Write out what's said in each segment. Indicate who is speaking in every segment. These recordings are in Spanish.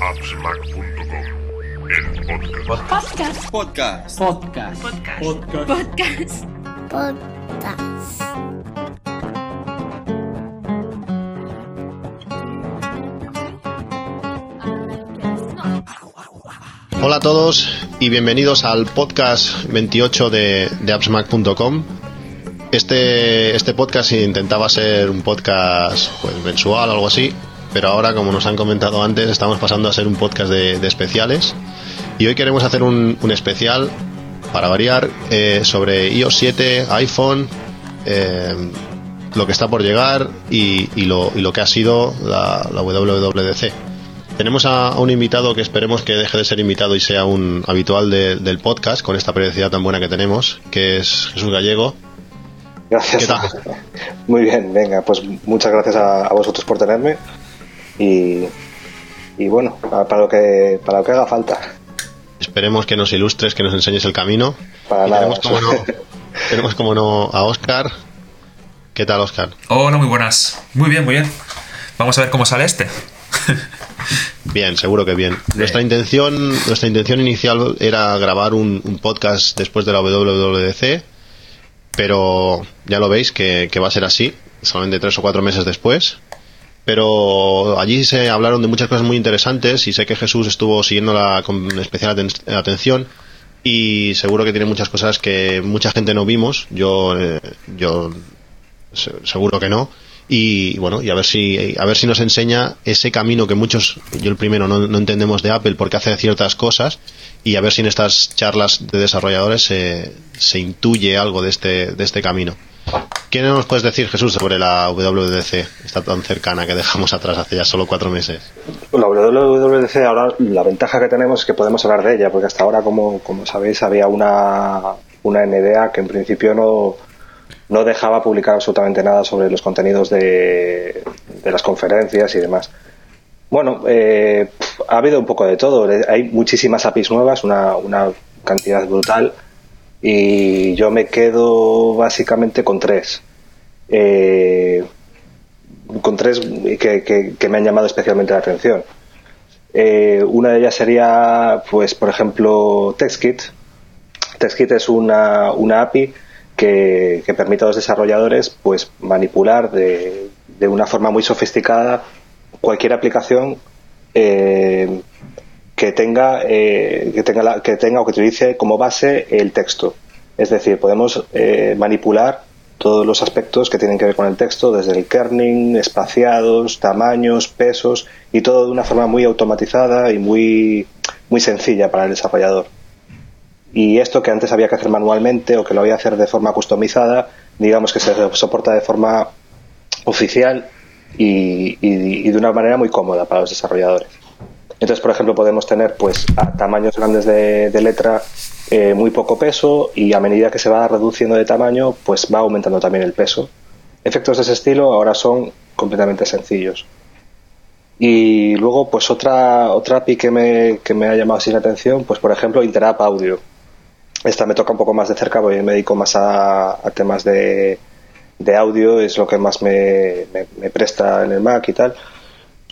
Speaker 1: appsmac.com, el podcast.
Speaker 2: Podcast.
Speaker 3: Podcast.
Speaker 4: Podcast.
Speaker 3: Podcast.
Speaker 5: Podcast.
Speaker 6: Hola a todos y bienvenidos al podcast 28 de, de appsmac.com. Este, este podcast intentaba ser un podcast pues, mensual o algo así, pero ahora, como nos han comentado antes, estamos pasando a ser un podcast de, de especiales. Y hoy queremos hacer un, un especial, para variar, eh, sobre iOS 7, iPhone, eh, lo que está por llegar y, y, lo, y lo que ha sido la, la WWDC. Tenemos a, a, un invitado que esperemos que deje de ser invitado y sea un habitual de, del podcast con esta periodicidad tan buena que tenemos, que es Jesús Gallego.
Speaker 7: Gracias.
Speaker 6: ¿Qué tal?
Speaker 7: Muy bien, venga, pues muchas gracias a, a vosotros por tenerme y, y bueno, para lo que para lo que haga falta.
Speaker 6: Esperemos que nos ilustres, que nos enseñes el camino.
Speaker 7: Para
Speaker 6: y
Speaker 7: nada.
Speaker 6: tenemos como, no, tenemos como no a Oscar. ¿Qué tal, Oscar?
Speaker 8: Hola, muy buenas. Muy bien, muy bien. Vamos a ver cómo sale este.
Speaker 6: Bien, seguro que bien. Nuestra intención, nuestra intención inicial era grabar un, un, podcast después de la WWDC, pero ya lo veis que, que va a ser así, solamente tres o cuatro meses después. Pero allí se hablaron de muchas cosas muy interesantes y sé que Jesús estuvo siguiéndola con especial aten atención y seguro que tiene muchas cosas que mucha gente no vimos. Yo, eh, yo seguro que no y bueno y a ver si a ver si nos enseña ese camino que muchos yo el primero no, no entendemos de Apple porque hace ciertas cosas y a ver si en estas charlas de desarrolladores se, se intuye algo de este de este camino ¿qué nos puedes decir Jesús sobre la WWDC está tan cercana que dejamos atrás hace ya solo cuatro meses
Speaker 7: la WWDC ahora la ventaja que tenemos es que podemos hablar de ella porque hasta ahora como, como sabéis había una una NDA que en principio no no dejaba publicar absolutamente nada sobre los contenidos de, de las conferencias y demás. Bueno, eh, ha habido un poco de todo. Hay muchísimas APIs nuevas, una, una, cantidad brutal, y yo me quedo básicamente con tres. Eh, con tres que, que, me han llamado especialmente la atención. Eh, una de ellas sería, pues, por ejemplo, TextKit. TextKit es una, una API que, que, permite a los desarrolladores pues manipular de, de una forma muy sofisticada cualquier aplicación eh, que tenga eh, que tenga la, que tenga o que utilice como base el texto es decir podemos eh, manipular todos los aspectos que tienen que ver con el texto desde el kerning espaciados tamaños pesos y todo de una forma muy automatizada y muy muy sencilla para el desarrollador y esto que antes había que hacer manualmente o que lo había que hacer de forma customizada, digamos que se soporta de forma oficial y, y, y, de una manera muy cómoda para los desarrolladores. Entonces, por ejemplo, podemos tener pues a tamaños grandes de, letra eh, muy poco peso y a medida que se va reduciendo de tamaño, pues va aumentando también el peso. Efectos de ese estilo ahora son completamente sencillos. Y luego, pues otra, otra API que me, que me ha llamado así la atención, pues por ejemplo, Interap Audio esta me toca un poco más de cerca porque me dedico más a, temas de, de, audio, es lo que más me, me, presta en el Mac y tal.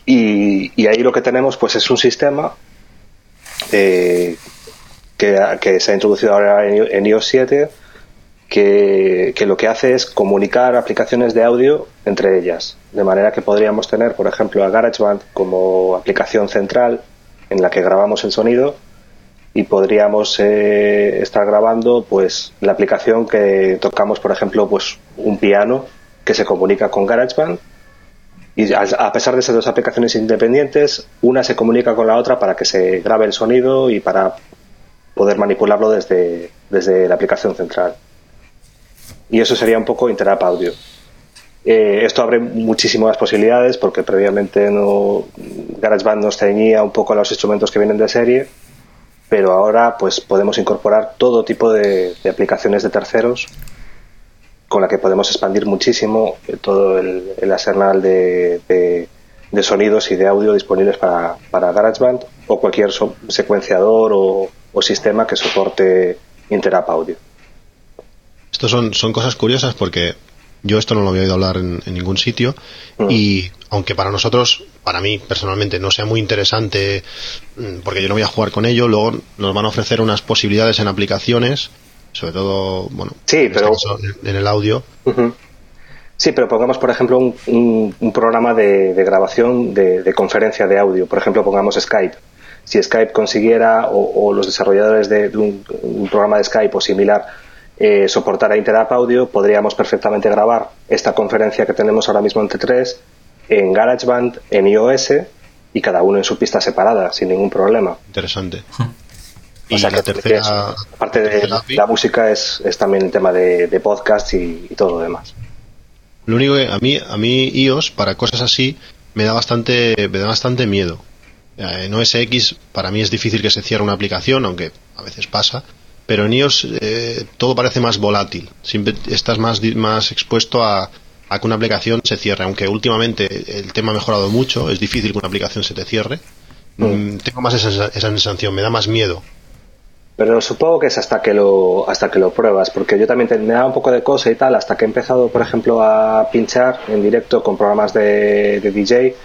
Speaker 7: Y, y, ahí lo que tenemos pues es un sistema eh, que, que, se ha introducido ahora en, iOS 7 que, que, lo que hace es comunicar aplicaciones de audio entre ellas. De manera que podríamos tener, por ejemplo, a GarageBand como aplicación central en la que grabamos el sonido y podríamos eh, estar grabando pues la aplicación que tocamos por ejemplo pues un piano que se comunica con GarageBand y a pesar de ser dos aplicaciones independientes una se comunica con la otra para que se grabe el sonido y para poder manipularlo desde, desde la aplicación central. Y eso sería un poco Interap Audio. Eh, esto abre muchísimas posibilidades porque previamente no GarageBand nos ceñía un poco a los instrumentos que vienen de serie pero ahora pues podemos incorporar todo tipo de, aplicaciones de terceros con la que podemos expandir muchísimo todo el, el arsenal de, de, de, sonidos y de audio disponibles para, para GarageBand o cualquier so secuenciador o, o, sistema que soporte Interap Audio.
Speaker 6: Estos son, son cosas curiosas porque yo esto no lo había oído hablar en, en ningún sitio mm. y aunque para nosotros, para mí personalmente, no sea muy interesante, mm, porque yo no voy a jugar con ello, luego nos van a ofrecer unas posibilidades en aplicaciones, sobre todo, bueno,
Speaker 7: Sí,
Speaker 6: en, este
Speaker 7: pero-
Speaker 6: caso, en- el audio.
Speaker 7: Sí, pero pongamos, por ejemplo, un, un- un programa de, de grabación de, de conferencia de audio. Por ejemplo, pongamos Skype. Si Skype consiguiera, o, o los desarrolladores de, de un, un programa de Skype o similar, eh, soportara Interap Audio, podríamos perfectamente grabar esta conferencia que tenemos ahora mismo en T3 en GarageBand, en iOS y cada uno en su pista separada, sin ningún problema.
Speaker 6: Interesante.
Speaker 7: O
Speaker 6: Y
Speaker 7: sea
Speaker 6: la
Speaker 7: que
Speaker 6: tercera,
Speaker 7: es- aparte
Speaker 6: la
Speaker 7: de
Speaker 6: tercera
Speaker 7: la música, es, es también el tema de, de podcast y, y todo lo demás.
Speaker 6: Lo único que a mí, a mí iOS, para cosas así, me da bastante, me da bastante miedo. Eh, En OS X, para mí es difícil que se cierre una aplicación, aunque a veces pasa. Pero en iOS eh, todo parece más volátil. Siempre estás más, más expuesto a, a que una aplicación se cierre. Aunque últimamente el tema ha mejorado mucho, es difícil que una aplicación se te cierre. Mm, tengo más esa, esa sensación, me da más miedo.
Speaker 7: Pero supongo que es hasta que lo hasta que lo pruebas, porque yo también te- me da un poco de cosa y tal, hasta que he empezado, por ejemplo, a pinchar en directo con programas de, de DJ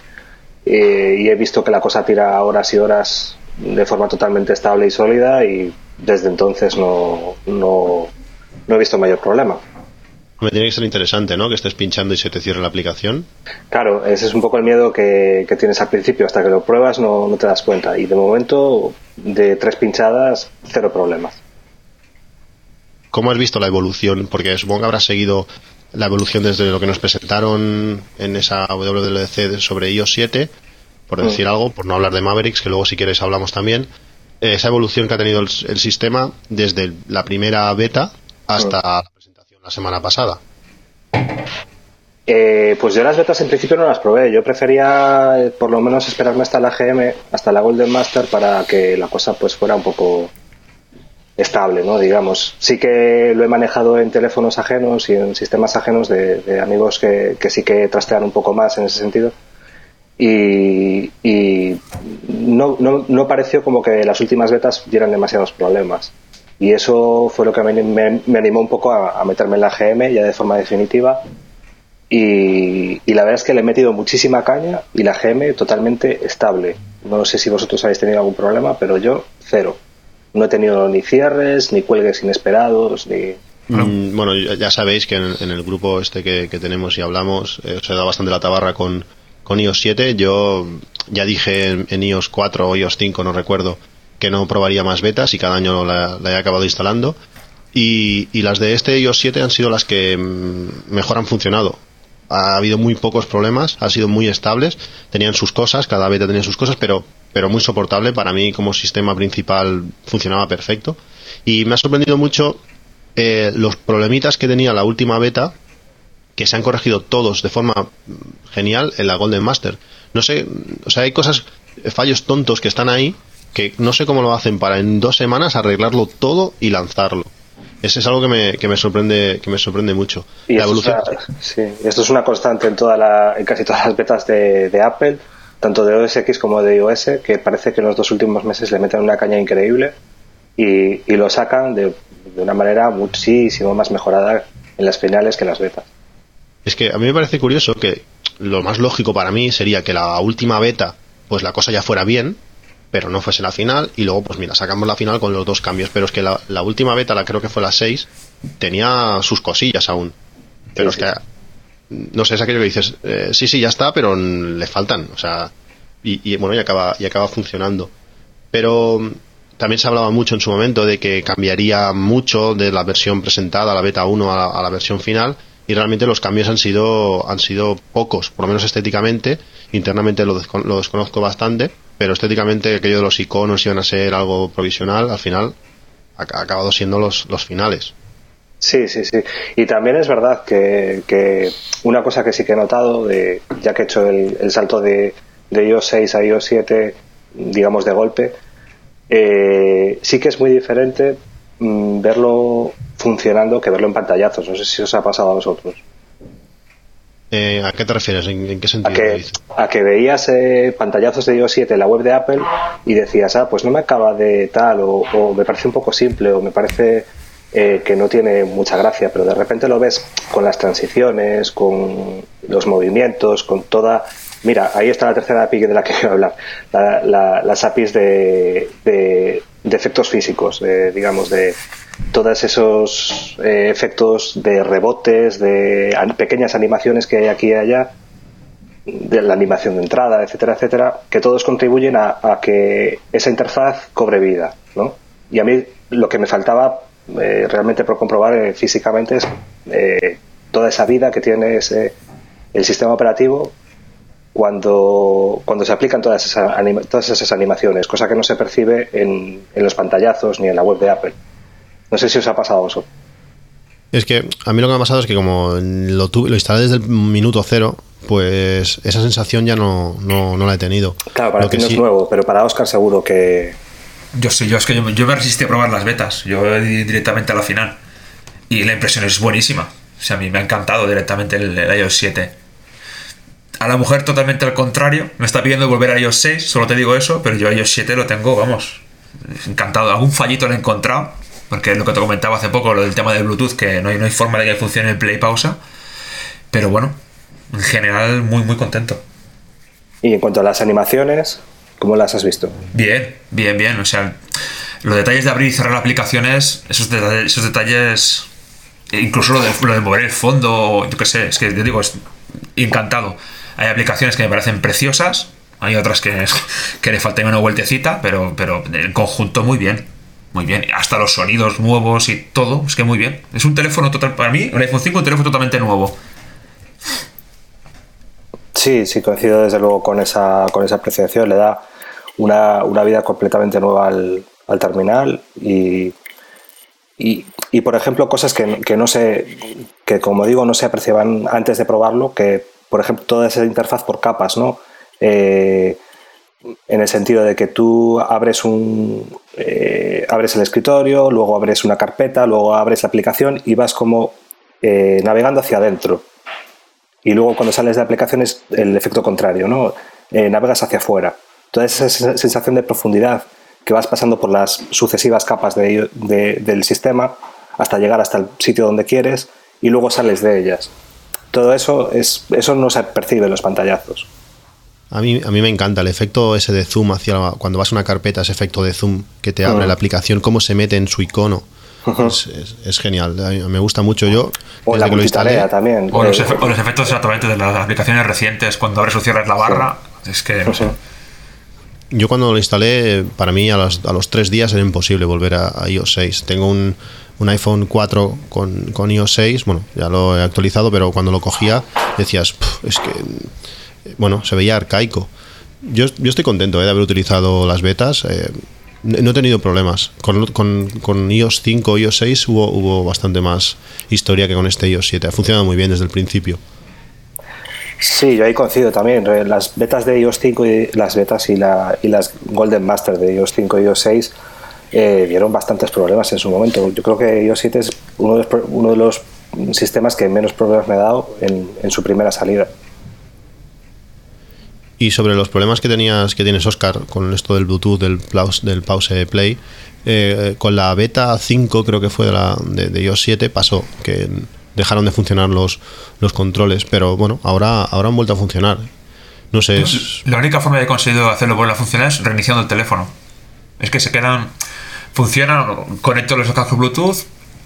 Speaker 7: eh, y he visto que la cosa tira horas y horas de forma totalmente estable y sólida y desde entonces no, no, no he visto mayor problema.
Speaker 6: Me tiene que ser interesante, ¿no? Que estés pinchando y se te cierre la aplicación.
Speaker 7: Claro, ese es un poco el miedo que, que tienes al principio, hasta que lo pruebas no, no te das cuenta y de momento de tres pinchadas, cero problemas.
Speaker 6: ¿Cómo has visto la evolución? Porque supongo que habrás seguido la evolución desde lo que nos presentaron en esa WWDC sobre iOS 7, por decir algo, por no hablar de Mavericks, que luego si quieres hablamos también. Esa evolución que ha tenido el, el sistema desde la primera beta hasta la presentación semana pasada.
Speaker 7: Eh, pues yo las betas en principio no las probé. Yo prefería eh, por lo menos esperarme hasta la GM, hasta la Golden Master, para que la cosa pues fuera un poco estable, ¿no? Digamos. Sí que lo he manejado en teléfonos ajenos y en sistemas ajenos de, amigos que, que sí que trastean un poco más en ese sentido. Y, y no, no, no pareció como que las últimas betas dieran demasiados problemas. Y eso fue lo que me, me- me animó un poco a, a meterme en la GM ya de forma definitiva y, y la verdad es que le he metido muchísima caña y la GM totalmente estable. No sé si vosotros habéis tenido algún problema, pero yo cero. No he tenido ni cierres, ni cuelgues inesperados, ni...
Speaker 6: Mm, Bueno, ya ya sabéis que en, en el grupo este que, que tenemos y hablamos eh, se da bastante la tabarra con, con iOS 7. Yo ya dije en, en iOS 4 o iOS 5, no recuerdo, que no probaría más betas y cada año la, he acabado instalando. Y, las de este iOS 7 han sido las que mm, mejor han funcionado. Ha habido muy pocos problemas, han sido muy estables, tenían sus cosas, cada beta tenía sus cosas, pero, pero muy soportable. Para mí como sistema principal funcionaba perfecto. Y me ha sorprendido mucho eh, los problemitas que tenía la última beta, que se han corregido todos de forma mm, genial en la Golden Master. No sé, o sea, hay cosas, fallos tontos que están ahí, que no sé cómo lo hacen para en dos semanas arreglarlo todo y lanzarlo. Ese es algo que me, que me sorprende, que me sorprende mucho.
Speaker 7: Y
Speaker 6: la
Speaker 7: esto, es
Speaker 6: evolución.
Speaker 7: una, sí, esto es una constante en, toda la, en casi todas las betas de, de Apple, tanto de OS X como de iOS, que parece que en los dos últimos meses le meten una caña increíble y, y lo sacan de, de una manera muchísimo más mejorada en las finales que en las betas.
Speaker 6: Es que a mí me parece curioso que lo más lógico para mí sería que la última beta, pues la cosa ya fuera bien, pero no fuese la final, y luego, pues mira, sacamos la final con los dos cambios. Pero es que la, la última beta, la creo que fue la 6, tenía sus cosillas aún. Pero
Speaker 7: Sí,
Speaker 6: es que, no sé, es aquello que dices, eh, sí, sí, ya está, pero le faltan, o sea, y, y, bueno, y acaba, y acaba funcionando. Pero mm, también se hablaba mucho en su momento de que cambiaría mucho de la versión presentada, la beta 1 a la, a la versión final, y realmente los cambios han sido, han sido pocos, por lo menos estéticamente, internamente lo, descon- lo desconozco bastante, pero estéticamente aquello de los iconos iban a ser algo provisional, al final ha, acabado siendo los, los finales.
Speaker 7: Sí, sí, sí. Y también es verdad que, una cosa que sí que he notado, de, ya que he hecho el, el salto de, de iOS 6 a iOS 7, digamos de golpe, eh, sí que es muy diferente mm, verlo funcionando que verlo en pantallazos. No sé si os ha pasado a vosotros.
Speaker 6: Eh, ¿A qué te refieres? ¿En, en qué
Speaker 7: A
Speaker 6: sentido?
Speaker 7: que, a que veías eh, pantallazos de iOS 7 en la web de Apple y decías, ah, pues no me acaba de tal, o, o me parece un poco simple, o me parece eh, que no tiene mucha gracia, pero de repente lo ves con las transiciones, con los movimientos, con toda Mira, ahí está la tercera API de la que quiero hablar. La- la- las APIs de, de- efectos físicos, de, digamos, de todos esos eh, efectos de rebotes, de pequeñas animaciones que hay aquí y allá, de la animación de entrada, etcétera, etcétera, que todos contribuyen a, a que esa interfaz cobre vida, ¿no? Y a mí lo que me faltaba eh, realmente por comprobar eh, físicamente es eh, toda esa vida que tiene ese, el sistema operativo cuando, cuando se aplican todas esas, anima- todas esas animaciones, cosa que no se percibe en, en los pantallazos ni en la web de Apple. No sé si os ha pasado eso.
Speaker 6: Es que a mí lo que me ha pasado es que como lo, tuve, lo instalé desde el minuto cero, pues esa sensación ya no, no, no la he tenido.
Speaker 7: Claro, para
Speaker 6: Lo
Speaker 7: ti
Speaker 6: que
Speaker 7: no
Speaker 6: sí-
Speaker 7: es nuevo, pero para Oscar seguro que...
Speaker 8: Yo sí, yo es que yo, yo me resistí a probar las betas. Yo di directamente a la final. Y la impresión es buenísima. O sea, a mí me ha encantado directamente el, el iOS 7. A la mujer totalmente al contrario. Me está pidiendo volver a iOS 6, solo te digo eso, pero yo iOS 7 lo tengo, vamos, encantado. Algún fallito lo he encontrado, porque es lo que te comentaba hace poco, lo del tema del Bluetooth, que no hay, no hay forma de que funcione el play pausa. Pero bueno, en general muy, muy contento.
Speaker 7: Y en cuanto a las animaciones, ¿cómo las has visto?
Speaker 8: Bien, bien, bien. O sea, los detalles de abrir y cerrar aplicaciones, esos detalles, esos detalles incluso lo de, lo de mover el fondo, yo qué sé, es que yo digo, es encantado. Hay aplicaciones que me parecen preciosas, hay otras que, que le faltan una vueltecita, pero, pero en conjunto muy bien. Muy bien, hasta los sonidos nuevos y todo, es que muy bien. Es un teléfono total, para mí, un iPhone 5 un teléfono totalmente nuevo.
Speaker 7: Sí, sí, coincido desde luego con esa, con esa apreciación. Le da una, una vida completamente nueva al, al terminal y, y, y, por ejemplo, cosas que, que no se, que como digo, no se apreciaban antes de probarlo, que por ejemplo, toda esa interfaz por capas, ¿no? Eh, en el sentido de que tú abres un eh, abres el escritorio, luego abres una carpeta, luego abres la aplicación y vas como eh, navegando hacia adentro. Y luego cuando sales de la aplicación es el efecto contrario, ¿no? Eh, navegas hacia afuera. Toda esa sensación de profundidad que vas pasando por las sucesivas capas de, de, del sistema hasta llegar hasta el sitio donde quieres y luego sales de ellas. Todo eso, es, eso no se percibe en los pantallazos.
Speaker 6: A mí, a mí me encanta el efecto ese de zoom hacia la, cuando vas a una carpeta, ese efecto de zoom que te abre uh -huh. la aplicación, cómo se mete en su icono. Uh -huh. es, es, es, genial, me gusta mucho yo.
Speaker 7: O la multitarea también.
Speaker 8: O los, o los, efectos exactamente de las aplicaciones recientes, cuando abres o cierras la barra, sí. es que no sé.
Speaker 6: Yo cuando lo instalé, para mí a los, a los tres días era imposible volver a, iOS 6. Tengo un, un iPhone 4 con, iOS 6, bueno, ya lo he actualizado, pero cuando lo cogía decías, es que, bueno, se veía arcaico. Yo, yo estoy contento eh, de haber utilizado las betas. Eh, no he tenido problemas. Con, con, con, iOS 5, iOS 6 hubo, hubo bastante más historia que con este iOS 7. Ha funcionado muy bien desde el principio.
Speaker 7: Sí, yo ahí coincido también. Las betas de iOS 5 y las betas y, la, las Golden Master de iOS 5 y iOS 6 eh, dieron bastantes problemas en su momento. Yo creo que iOS 7 es uno de los, sistemas que menos problemas me ha dado en, en, su primera salida.
Speaker 6: Y sobre los problemas que tenías, que tienes Oscar, con esto del Bluetooth, del pause, del pause play, eh, con la beta 5 creo que fue de, la, de, de iOS 7 pasó, que dejaron de funcionar los, los controles, pero bueno, ahora, ahora han vuelto a funcionar. No sé. Es...
Speaker 8: La única forma de conseguir hacerlo volver a funcionar es reiniciando el teléfono. Es que se quedan. Funcionan, conecto los cascos Bluetooth,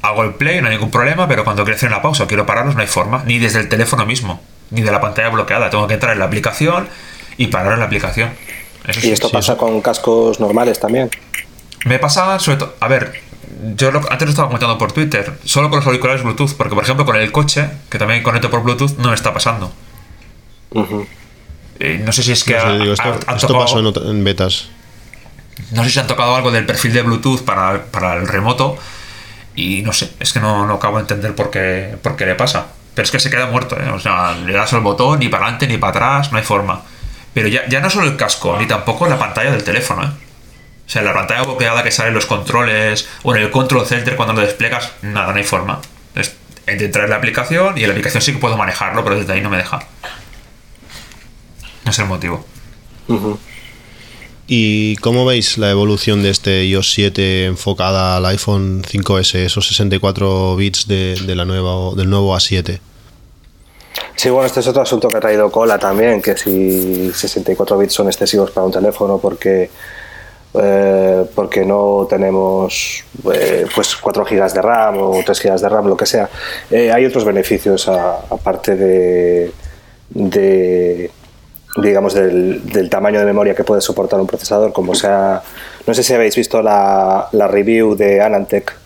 Speaker 8: hago el play, no hay ningún problema, pero cuando quiero hacer una pausa o quiero pararlos, no hay forma, ni desde el teléfono mismo, ni de la pantalla bloqueada. Tengo que entrar en la aplicación y parar en la aplicación.
Speaker 7: Eso y esto sí, pasa sí. con cascos normales también.
Speaker 8: Me pasa, sobre todo. A ver, yo lo, antes lo estaba comentando por Twitter, solo con los auriculares Bluetooth, porque por ejemplo con el coche, que también conecto por Bluetooth, no me está pasando.
Speaker 7: Uh -huh.
Speaker 8: eh, no sé si es que.
Speaker 6: No sé, digo, esto, ha, ha esto tocado, pasó en, en, betas.
Speaker 8: No sé si han tocado algo del perfil de Bluetooth para, para el remoto. Y no sé, es que no, no acabo de entender por qué, por qué le pasa. Pero es que se queda muerto, ¿eh? O sea, le das al botón, ni para adelante ni para atrás, no hay forma. Pero ya, ya no solo el casco, ni tampoco la pantalla del teléfono, ¿eh? O sea, la pantalla bloqueada que sale en los controles o en el control center cuando lo desplegas, nada, no hay forma. Entonces, entrar en la aplicación y en la aplicación sí que puedo manejarlo, pero desde ahí no me deja. No es el motivo.
Speaker 7: Uh -huh.
Speaker 6: ¿Y cómo veis la evolución de este iOS 7 enfocada al iPhone 5S, esos 64 bits de, de la nueva, del nuevo A7?
Speaker 7: Sí, bueno, este es otro asunto que ha traído cola también, que si 64 bits son excesivos para un teléfono porque eh, porque no tenemos eh, pues 4 GB de RAM o 3 GB de RAM, lo que sea. Eh, hay otros beneficios aparte de, de digamos del, del, tamaño de memoria que puede soportar un procesador, como sea, no sé si habéis visto la, la review de Anantec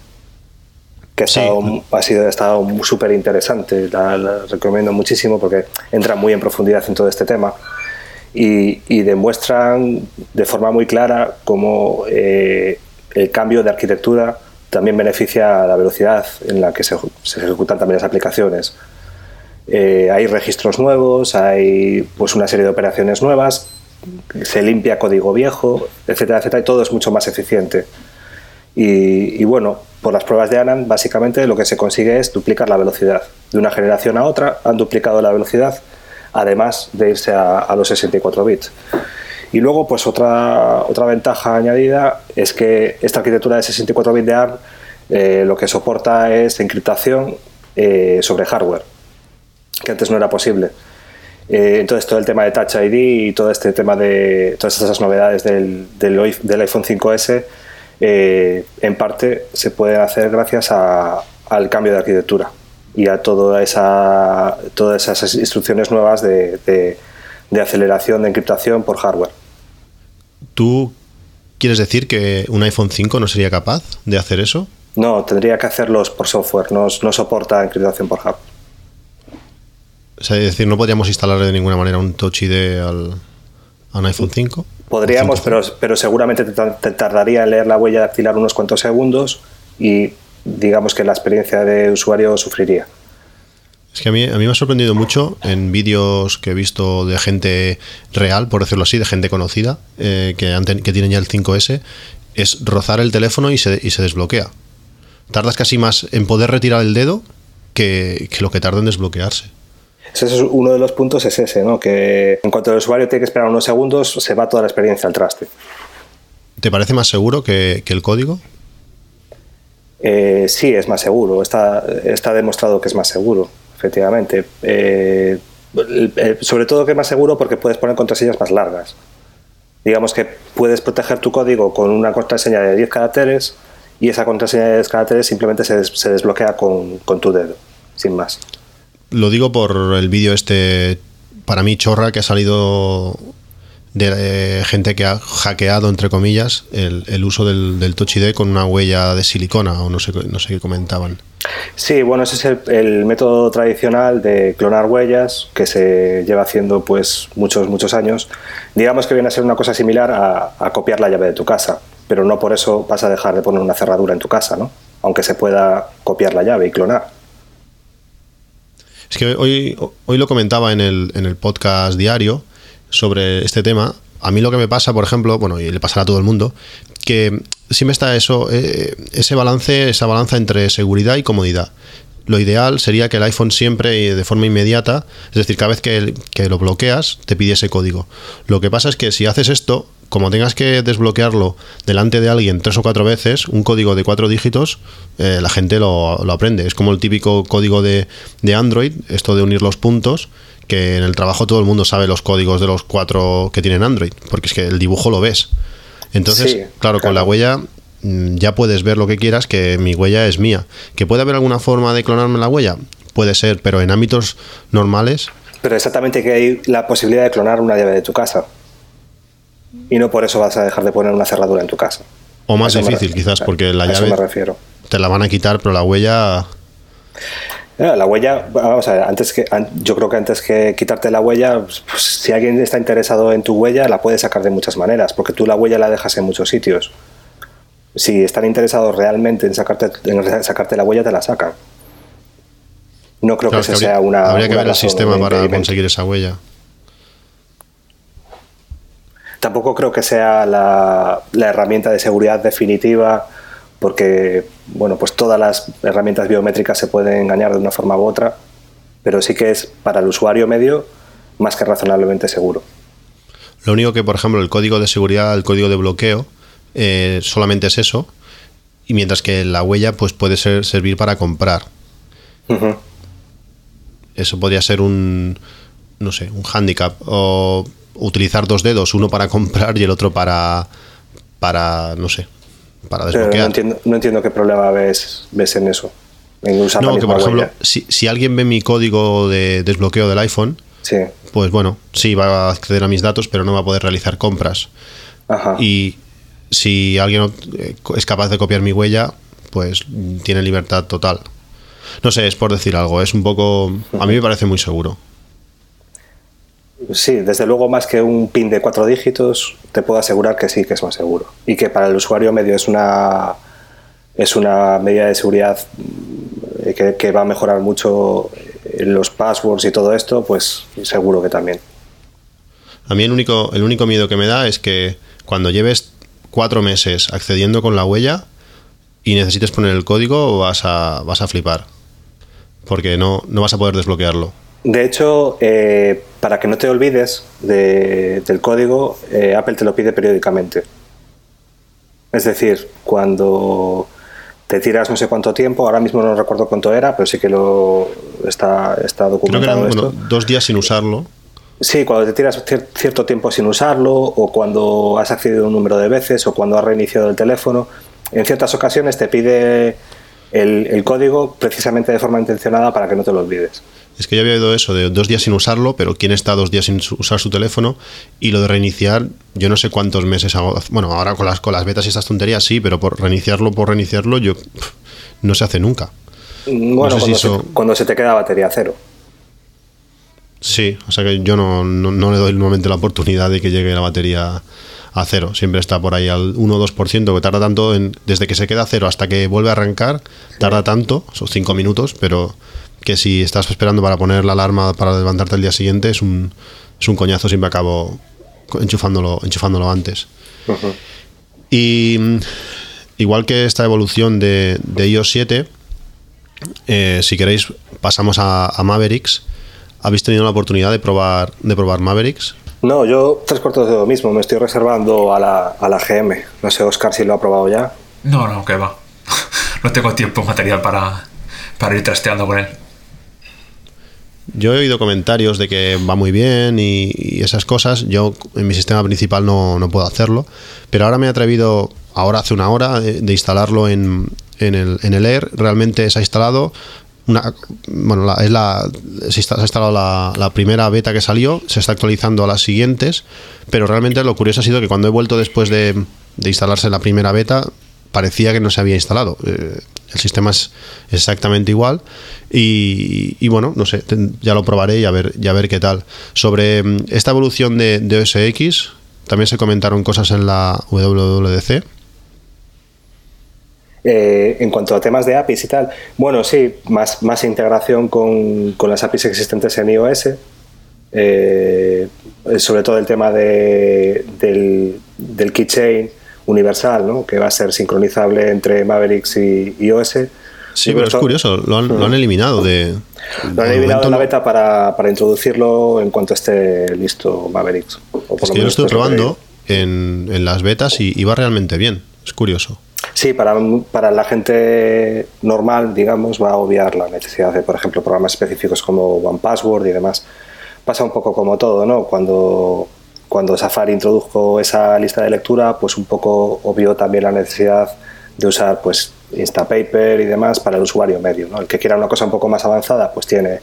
Speaker 7: que ha, estado, ha sido ha estado súper interesante, la, la recomiendo muchísimo porque entra muy en profundidad en todo este tema y, demuestran de forma muy clara cómo eh, el cambio de arquitectura también beneficia a la velocidad en la que se, ejecutan también las aplicaciones. Eh, hay registros nuevos, hay pues una serie de operaciones nuevas, se limpia código viejo, etcétera, etcétera, y todo es mucho más eficiente. Y, y, bueno, por las pruebas de ANAN, básicamente lo que se consigue es duplicar la velocidad. De una generación a otra han duplicado la velocidad además de irse a, los 64 bits. Y luego, pues otra, otra ventaja añadida es que esta arquitectura de 64 bits de ARM eh, lo que soporta es encriptación eh, sobre hardware, que antes no era posible. Eh, entonces, todo el tema de Touch ID y todo este tema de todas esas novedades del, del, iPhone 5S, en parte se pueden hacer gracias al cambio de arquitectura y a toda esa, todas esas instrucciones nuevas de, de, aceleración, de encriptación por hardware.
Speaker 6: ¿Tú quieres decir que un iPhone 5 no sería capaz de hacer eso?
Speaker 7: No, tendría que hacerlos por software, no, no soporta encriptación por hardware.
Speaker 6: es decir, no podríamos instalarle de ninguna manera un Touch ID al, a un iPhone 5.
Speaker 7: Podríamos, pero, pero seguramente te, tardaría en leer la huella dactilar unos cuantos segundos y digamos que la experiencia de usuario sufriría.
Speaker 6: Es que a mí, a mí me ha sorprendido mucho en vídeos que he visto de gente real, por decirlo así, de gente conocida, eh, que, que tienen ya el 5S, es rozar el teléfono y se, y se desbloquea. Tardas casi más en poder retirar el dedo que, que lo que tarda en desbloquearse.
Speaker 7: Ese es uno de los puntos, es ese, ¿no? que en cuanto el usuario tiene que esperar unos segundos, se va toda la experiencia al traste.
Speaker 6: ¿Te parece más seguro que, que el código?
Speaker 7: Eh, sí, es más seguro, está, está demostrado que es más seguro, efectivamente. Eh, sobre todo que es más seguro porque puedes poner contraseñas más largas. Digamos que puedes proteger tu código con una contraseña de 10 caracteres y esa contraseña de 10 caracteres simplemente se, se desbloquea con, con tu dedo, sin más.
Speaker 6: Lo digo por el vídeo este, para mí, chorra, que ha salido de gente que ha hackeado, entre comillas, el, uso del, del, Touch ID con una huella de silicona o no sé, no sé qué comentaban.
Speaker 7: Sí, bueno, ese es el, método tradicional de clonar huellas que se lleva haciendo pues muchos, muchos años. Digamos que viene a ser una cosa similar a, a copiar la llave de tu casa, pero no por eso vas a dejar de poner una cerradura en tu casa, ¿no? Aunque se pueda copiar la llave y clonar.
Speaker 6: Es que hoy, hoy lo comentaba en el, en el podcast diario sobre este tema, a mí lo que me pasa, por ejemplo, bueno, y le pasará a todo el mundo, que siempre está eso, eh, ese balance, esa balanza entre seguridad y comodidad. Lo ideal sería que el iPhone siempre y de forma inmediata, es decir, cada vez que, lo bloqueas, te pide ese código. Lo que pasa es que si haces esto, como tengas que desbloquearlo delante de alguien tres o cuatro veces, un código de cuatro dígitos, eh, la gente lo, lo, aprende. Es como el típico código de, de Android, esto de unir los puntos, que en el trabajo todo el mundo sabe los códigos de los cuatro que tienen Android, porque es que el dibujo lo ves. Entonces, claro, con la huella mm, ya puedes ver lo que quieras, que mi huella es mía. ¿Que puede haber alguna forma de clonarme la huella? Puede ser, pero en ámbitos normales.
Speaker 7: Pero exactamente que hay la posibilidad de clonar una llave de tu casa. Y no por eso vas a dejar de poner una cerradura en tu casa.
Speaker 6: O más difícil, quizás, porque la llave.
Speaker 7: me refiero.
Speaker 6: Te la van a quitar, pero la huella.
Speaker 7: La huella, vamos a ver, antes que, yo creo que antes que quitarte la huella, pues, si alguien está interesado en tu huella, la puedes sacar de muchas maneras, porque tú la huella la dejas en muchos sitios. Si están interesados realmente en sacarte, en sacarte la huella, te la sacan. No creo que, ese sea una.
Speaker 6: Habría que ver el sistema para conseguir esa huella.
Speaker 7: Tampoco creo que sea la, la herramienta de seguridad definitiva porque bueno, pues todas las herramientas biométricas se pueden engañar de una forma u otra, pero sí que es para el usuario medio más que razonablemente seguro.
Speaker 6: Lo único que, por ejemplo, el código de seguridad, el código de bloqueo, eh, solamente es eso, y mientras que la huella pues puede ser, servir para comprar. eso podría ser un, no sé, un handicap. O utilizar dos dedos, uno para comprar y el otro para, para no sé, para
Speaker 7: Pero no
Speaker 6: desbloquear.
Speaker 7: entiendo, no entiendo qué problema ves, ves en eso. En usar la
Speaker 6: No, que por ejemplo, si, si alguien ve mi código de desbloqueo del iPhone,
Speaker 7: Sí,
Speaker 6: pues bueno, sí va a acceder a mis datos, pero no va a poder realizar compras.
Speaker 7: ajá.
Speaker 6: Y si alguien eh, es capaz de copiar mi huella, pues tiene libertad total. No sé, es por decir algo, es un poco... A mí me parece muy seguro.
Speaker 7: Sí, desde luego más que un pin de cuatro dígitos, te puedo asegurar que sí que es más seguro. Y que para el usuario medio es una, es una medida de seguridad que, que va a mejorar mucho eh, los passwords y todo esto, pues seguro que también.
Speaker 6: A mí el único, el único miedo que me da es que cuando lleves cuatro meses accediendo con la huella y necesites poner el código, vas a, vas a flipar. Porque no, no vas a poder desbloquearlo.
Speaker 7: De hecho, eh, para que no te olvides de- del código, eh, Apple te lo pide periódicamente. Es decir, cuando te tiras no sé cuánto tiempo, ahora mismo no recuerdo cuánto era, pero sí que lo está, está
Speaker 6: Creo que
Speaker 7: documentado
Speaker 6: eran
Speaker 7: esto.
Speaker 6: bueno, dos días sin usarlo.
Speaker 7: Sí, cuando te tiras cier- cierto tiempo sin usarlo, o cuando has accedido un número de veces, o cuando has reiniciado el teléfono, en ciertas ocasiones te pide el, el código precisamente de forma intencionada para que no te lo olvides.
Speaker 6: Es que yo había oído eso de dos días sin usarlo, pero ¿quién está dos días sin usar su teléfono? Y lo de reiniciar, yo no sé cuántos meses hago. Bueno, ahora con las, con las betas y estas tonterías sí, pero por reiniciarlo, por reiniciarlo, yo no se hace nunca.
Speaker 7: Bueno,
Speaker 6: sé si
Speaker 7: cuando,
Speaker 6: eso-
Speaker 7: se, cuando se te queda batería a cero.
Speaker 6: Sí, o sea que yo no, no, no le doy normalmente la oportunidad de que llegue la batería a cero. Siempre está por ahí al 1 o 2%, que tarda tanto, en- desde que se queda a cero hasta que vuelve a arrancar, tarda tanto, son 5 minutos, pero que si estás esperando para poner la alarma para levantarte el día siguiente, es un, es un coñazo, siempre acabo enchufándolo, enchufándolo antes. Y mm, igual que esta evolución de, de iOS 7, eh, si queréis pasamos a, a Mavericks. ¿Habéis tenido la oportunidad de probar, de probar Mavericks?
Speaker 7: No, yo tres cuartos de lo mismo, me estoy reservando a la, a la GM. No sé, Oscar, si lo ha probado ya.
Speaker 8: No, no, que va. No tengo tiempo material para, para ir trasteando con él.
Speaker 6: Yo he oído comentarios de que va muy bien y, esas cosas. Yo en mi sistema principal no, no puedo hacerlo. Pero ahora me he atrevido, ahora hace una hora, de, instalarlo en, en, el, en el Air. Realmente se ha instalado. Una, bueno, la- es la, se, ha instalado la, la primera beta que salió, se está actualizando a las siguientes, pero realmente lo curioso ha sido que cuando he vuelto después de, de instalarse la primera beta, parecía que no se había instalado. Eh, el sistema es exactamente igual y, bueno, no sé, ya lo probaré y a ver, y a ver qué tal. Sobre mm, esta evolución de, de OS X, también se comentaron cosas en la WWDC.
Speaker 7: Eh, en cuanto a temas de APIs y tal, bueno, sí, más, más integración con, con las APIs existentes en iOS. eh, sobre todo el tema de, del, del keychain universal, ¿no? que va a ser sincronizable entre Mavericks y iOS.
Speaker 6: Sí, pero es curioso, lo han, lo han eliminado de...
Speaker 7: Lo han
Speaker 6: de
Speaker 7: eliminado en la beta para, para introducirlo en cuanto esté listo Mavericks. O por
Speaker 6: Es
Speaker 7: lo
Speaker 6: que yo lo
Speaker 7: menos
Speaker 6: estuve
Speaker 7: esto es lo que
Speaker 6: probando en, en las betas y, y va realmente bien. Es curioso.
Speaker 7: Sí, para, para la gente normal, digamos, va a obviar la necesidad de, por ejemplo, programas específicos como OnePassword y demás. Pasa un poco como todo, ¿no? Cuando, cuando Safari introdujo esa lista de lectura, pues un poco obvió también la necesidad de usar pues Instapaper y demás para el usuario medio. El que quiera una cosa un poco más avanzada, pues tiene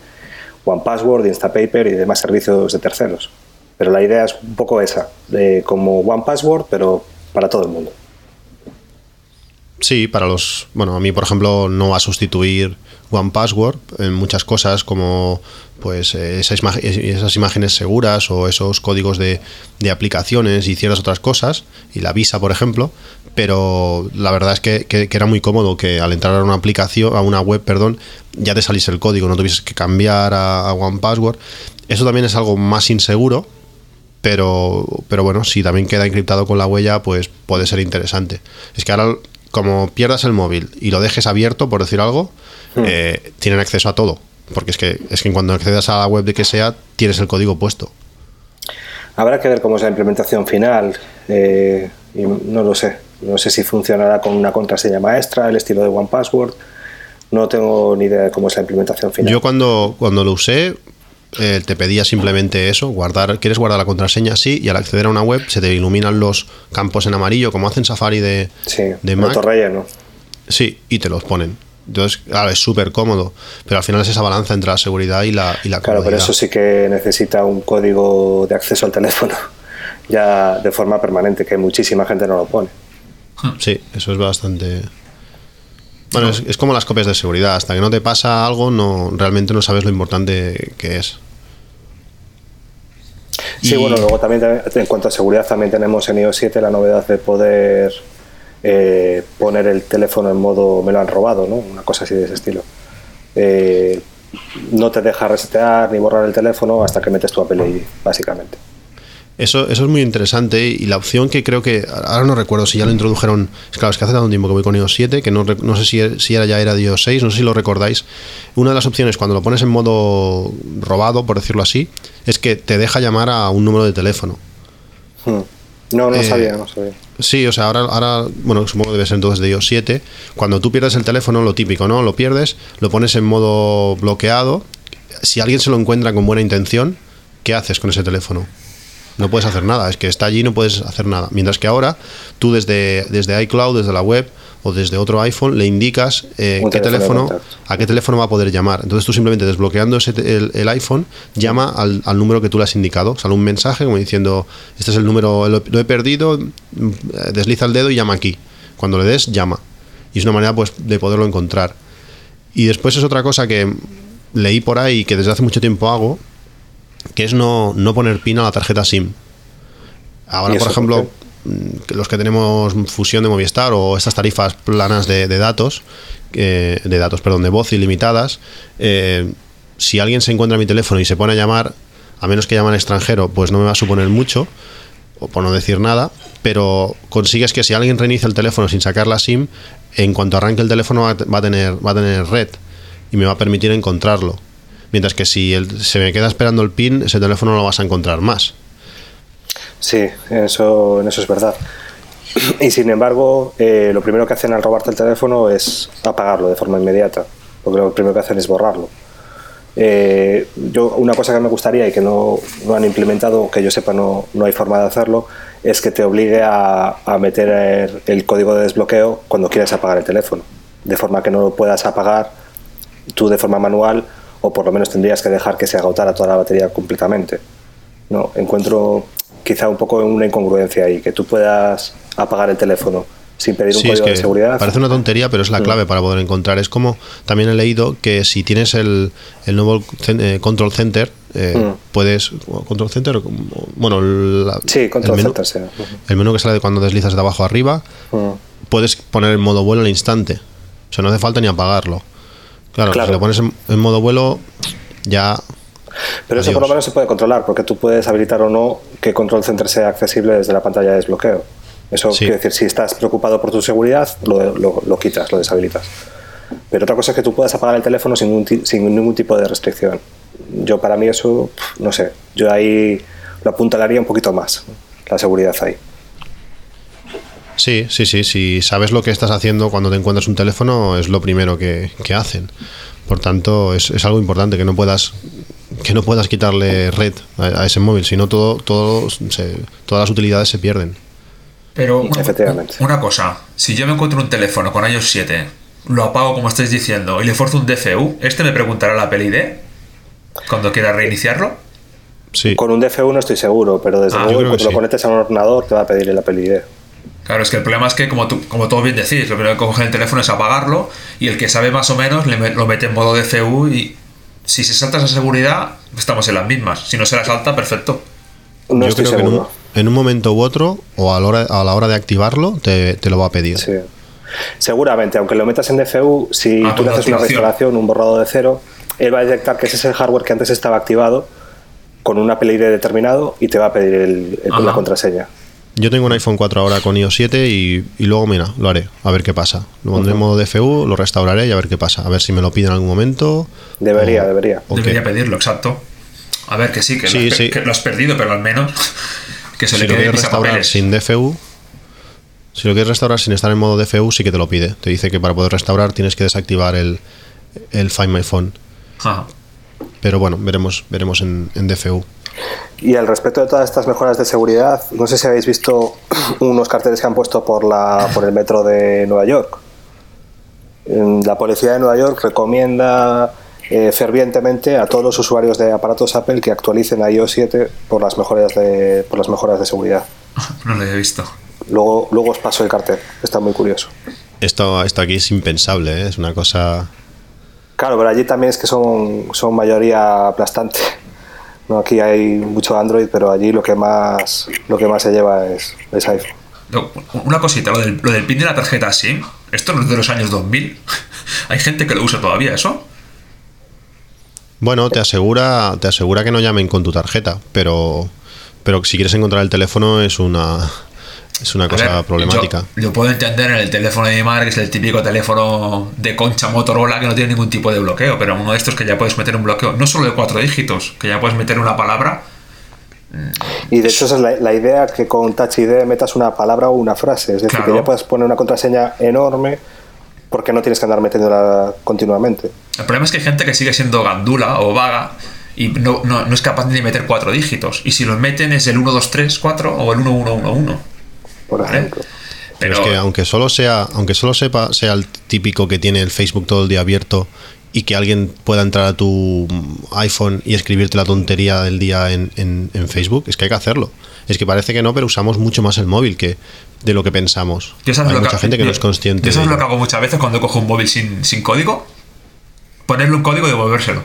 Speaker 7: OnePassword, Instapaper y demás servicios de terceros. Pero la idea es un poco esa, de como OnePassword, pero para todo el mundo.
Speaker 6: Sí, para los. Bueno, a mí, por ejemplo, no va a sustituir OnePassword en muchas cosas como pues eh, esas, imágenes seguras o esos códigos de, de aplicaciones y ciertas otras cosas, y la visa, por ejemplo, pero la verdad es que, que- era muy cómodo que al entrar a una aplicación, a una web, perdón, ya te saliese el código, no tuvieses que cambiar a, a OnePassword. Eso también es algo más inseguro, pero, pero bueno, si también queda encriptado con la huella, pues puede ser interesante. Es que ahora, como pierdas el móvil y lo dejes abierto, por decir algo, eh, tienen acceso a todo. Porque es que, es que cuando accedas a la web de que sea, tienes el código puesto.
Speaker 7: Habrá que ver cómo es la implementación final. eh, y no lo sé. No sé si funcionará con una contraseña maestra, el estilo de OnePassword. No tengo ni idea de cómo es la implementación final.
Speaker 6: Yo cuando, cuando lo usé, eh, te pedía simplemente eso, guardar, ¿quieres guardar la contraseña? Sí, y al acceder a una web se te iluminan los campos en amarillo, como hacen Safari de,
Speaker 7: sí,
Speaker 6: de Mac.
Speaker 7: relleno.
Speaker 6: Sí, y te los ponen. Entonces, claro, es súper cómodo, pero al final es esa balanza entre la seguridad y la, y la
Speaker 7: Claro, pero eso sí que necesita un código de acceso al teléfono, ya de forma permanente, que muchísima gente no lo pone.
Speaker 6: Sí, eso es bastante... Bueno, es, es como las copias de seguridad, hasta que no te pasa algo, no realmente no sabes lo importante que es.
Speaker 7: Sí,
Speaker 6: Y-
Speaker 7: bueno, luego también en cuanto a seguridad también tenemos en iOS 7 la novedad de poder eh, poner el teléfono en modo me lo han robado, ¿no? Una cosa así de ese estilo. Eh, no te deja resetear ni borrar el teléfono hasta que metes tu Apple ID, básicamente.
Speaker 6: Eso, eso es muy interesante y la opción que creo que, ahora no recuerdo si ya lo introdujeron, es claro, es que hace tanto tiempo que voy con iOS 7, que no, no sé si, si era ya era de iOS 6, no sé si lo recordáis. Una de las opciones cuando lo pones en modo robado, por decirlo así, es que te deja llamar a un número de teléfono.
Speaker 7: Hmm. No, no
Speaker 6: Eh,
Speaker 7: sabía, no sabía.
Speaker 6: Sí, o sea, ahora, ahora, bueno, supongo que debe ser entonces de iOS 7. Cuando tú pierdes el teléfono, lo típico, ¿no? Lo pierdes, lo pones en modo bloqueado. Si alguien se lo encuentra con buena intención, ¿qué haces con ese teléfono? No puedes hacer nada, es que está allí y no puedes hacer nada. Mientras que ahora, tú desde, desde iCloud, desde la web o desde otro iPhone, le indicas eh, qué
Speaker 7: teléfono
Speaker 6: a qué teléfono va a poder llamar. Entonces tú simplemente desbloqueando ese el, el iPhone, llama al, al número que tú le has indicado. Sale un mensaje como diciendo, este es el número, lo, lo he perdido, mm, eh, desliza el dedo y llama aquí. Cuando le des, llama. Y es una manera pues de poderlo encontrar. Y después es otra cosa que leí por ahí y que desde hace mucho tiempo hago, que es no, no poner pin a la tarjeta SIM. Ahora,
Speaker 7: ¿Y
Speaker 6: por ejemplo, mm, los que tenemos fusión de Movistar o estas tarifas planas de, de datos, eh, de datos, perdón, de voz ilimitadas, eh, si alguien se encuentra en mi teléfono y se pone a llamar, a menos que llame al extranjero, pues no me va a suponer mucho, o por no decir nada, pero consigues que si alguien reinicia el teléfono sin sacar la SIM, en cuanto arranque el teléfono va a tener, va a tener red y me va a permitir encontrarlo. Mientras que si el- se me queda esperando el PIN, ese teléfono no lo vas a encontrar más.
Speaker 7: Sí, eso, eso es verdad. Y sin embargo, eh, lo primero que hacen al robarte el teléfono es apagarlo de forma inmediata, porque lo primero que hacen es borrarlo. Eh, yo, una cosa que me gustaría y que no, no han implementado, que yo sepa no, no hay forma de hacerlo, es que te obligue a, meter el, código de desbloqueo cuando quieras apagar el teléfono, de forma que no lo puedas apagar tú de forma manual o por lo menos tendrías que dejar que se agotara toda la batería completamente. No, encuentro quizá un poco una incongruencia ahí, que tú puedas apagar el teléfono sin pedir un
Speaker 6: Sí, es
Speaker 7: código
Speaker 6: que
Speaker 7: de seguridad.
Speaker 6: parece una tontería, pero es la
Speaker 7: Mm.
Speaker 6: clave para poder encontrar. Es como también he leído que si tienes el, el nuevo eh, Control Center, eh,
Speaker 7: Mm.
Speaker 6: puedes. Control Center, bueno, la-
Speaker 7: Sí, control
Speaker 6: el menú,
Speaker 7: center, sí.
Speaker 6: el menú que sale de cuando deslizas de abajo a arriba,
Speaker 7: Mm.
Speaker 6: puedes poner en modo vuelo al instante. O sea, no hace falta ni apagarlo. Claro,
Speaker 7: Claro.
Speaker 6: si lo pones en, en modo vuelo, ya.
Speaker 7: Pero eso por lo menos se puede controlar, porque tú puedes habilitar o no que Control Center sea accesible desde la pantalla de desbloqueo. Eso
Speaker 6: Sí.
Speaker 7: quiere decir, si estás preocupado por tu seguridad, lo, lo- lo quitas, lo deshabilitas. Pero otra cosa es que tú puedas apagar el teléfono sin, ningún ti- sin ningún tipo de restricción. Yo, para mí, eso, no sé, yo ahí lo apuntalaría un poquito más, la seguridad ahí.
Speaker 6: Sí, sí, sí. Si sabes lo que estás haciendo cuando te encuentras un teléfono, es lo primero que, que hacen. Por tanto, es, es algo importante que no puedas que no puedas quitarle red a, a ese móvil, si no todo, todo se- todas las utilidades se pierden.
Speaker 8: Pero una,
Speaker 7: Efectivamente.
Speaker 8: una cosa, si yo me encuentro un teléfono con iOS 7, lo apago como estáis diciendo y le forzo un DFU, ¿este me preguntará la Apple ID cuando quiera reiniciarlo?
Speaker 6: Sí,
Speaker 7: Con un DFU no estoy seguro, pero desde
Speaker 8: Ah,
Speaker 7: luego cuando lo conectes a un ordenador te va a pedir el Apple ID.
Speaker 8: Claro, es que el problema es que, como, tú, como todos bien decís, lo primero que coge el teléfono es apagarlo y el que sabe más o menos le, me- lo mete en modo DFU y si se salta esa seguridad, estamos en las mismas. Si no se la salta, perfecto.
Speaker 7: No
Speaker 6: yo
Speaker 7: estoy
Speaker 6: creo que en un, en un momento u otro, o a la hora, a la hora de activarlo, te, te lo va a pedir.
Speaker 7: Sí. Seguramente, aunque lo metas en DFU, si
Speaker 8: Ah,
Speaker 7: tú le haces una restauración, un borrado de cero, él va a detectar que ese es el hardware que antes estaba activado con un Apple ID determinado y te va a pedir el- la contraseña.
Speaker 6: Yo tengo un iPhone 4 ahora con iOS 7 y, y luego, mira, lo haré, a ver qué pasa. Lo pondré en modo DFU, lo restauraré y a ver qué pasa. A ver si me lo piden en algún momento.
Speaker 7: Debería,
Speaker 6: o-
Speaker 7: debería.
Speaker 6: o qué.
Speaker 8: Debería pedirlo, exacto. A ver, que sí, que,
Speaker 6: Sí,
Speaker 8: lo, has,
Speaker 6: sí.
Speaker 8: que lo has perdido, pero al menos que se
Speaker 6: si
Speaker 8: le
Speaker 6: lo
Speaker 8: quede
Speaker 6: quieres restaurar sin DFU, Si lo quieres restaurar sin estar en modo DFU, sí que te lo pide. Te dice que para poder restaurar tienes que desactivar el, el Find My Phone.
Speaker 8: Ajá.
Speaker 6: Pero bueno, veremos, veremos en, en DFU.
Speaker 7: Y al respecto de todas estas mejoras de seguridad, no sé si habéis visto unos carteles que han puesto por, la, por el metro de Nueva York. La policía de Nueva York recomienda eh, fervientemente a todos los usuarios de aparatos Apple que actualicen a iOS 7 por las mejoras de, por las mejoras de seguridad.
Speaker 8: No lo he visto.
Speaker 7: Luego, luego os paso el cartel, está muy curioso.
Speaker 6: Esto, esto aquí es impensable, ¿eh? es una cosa...
Speaker 7: Claro, pero allí también es que son, son mayoría aplastante. No, aquí hay mucho Android, pero allí lo que más, lo que más se lleva es, es iPhone.
Speaker 8: No, Una cosita, lo del, lo del pin de la tarjeta SIM, esto no es de los años 2000. Hay gente que lo usa todavía, ¿eso?
Speaker 6: Bueno, te asegura, te asegura que no llamen con tu tarjeta, pero, pero si quieres encontrar el teléfono es una, es una
Speaker 8: A
Speaker 6: cosa
Speaker 8: ver,
Speaker 6: problemática.
Speaker 8: Yo, yo puedo entender en el teléfono de mi madre, que es el típico teléfono de concha Motorola que no tiene ningún tipo de bloqueo, pero uno de estos que ya puedes meter un bloqueo, no solo de cuatro dígitos, que ya puedes meter una palabra.
Speaker 7: Y de hecho esa es la, la idea que con Touch ID metas una palabra o una frase. Es decir,
Speaker 8: Claro.
Speaker 7: que ya puedes poner una contraseña enorme porque no tienes que andar metiéndola continuamente.
Speaker 8: El problema es que hay gente que sigue siendo gandula o vaga y no, no, no es capaz ni de meter cuatro dígitos. Y si los meten es el 1, 2, 3, 4 o el 1, 1, 1, 1.
Speaker 7: Por
Speaker 8: ¿vale?
Speaker 7: ejemplo.
Speaker 6: Pero
Speaker 8: Pero
Speaker 6: es que aunque solo sea, aunque solo sepa, sea el típico que tiene el Facebook todo el día abierto y que alguien pueda entrar a tu iPhone y escribirte la tontería del día en, en- en Facebook, es que hay que hacerlo. Es que parece que no, pero usamos mucho más el móvil que de lo que pensamos.
Speaker 8: Yo
Speaker 6: hay
Speaker 8: lo
Speaker 6: mucha gente que
Speaker 8: yo-
Speaker 6: no es consciente.
Speaker 8: yo sabes
Speaker 6: de
Speaker 8: lo que hago muchas veces cuando cojo un móvil sin, sin código? Ponerle un código y devolvérselo.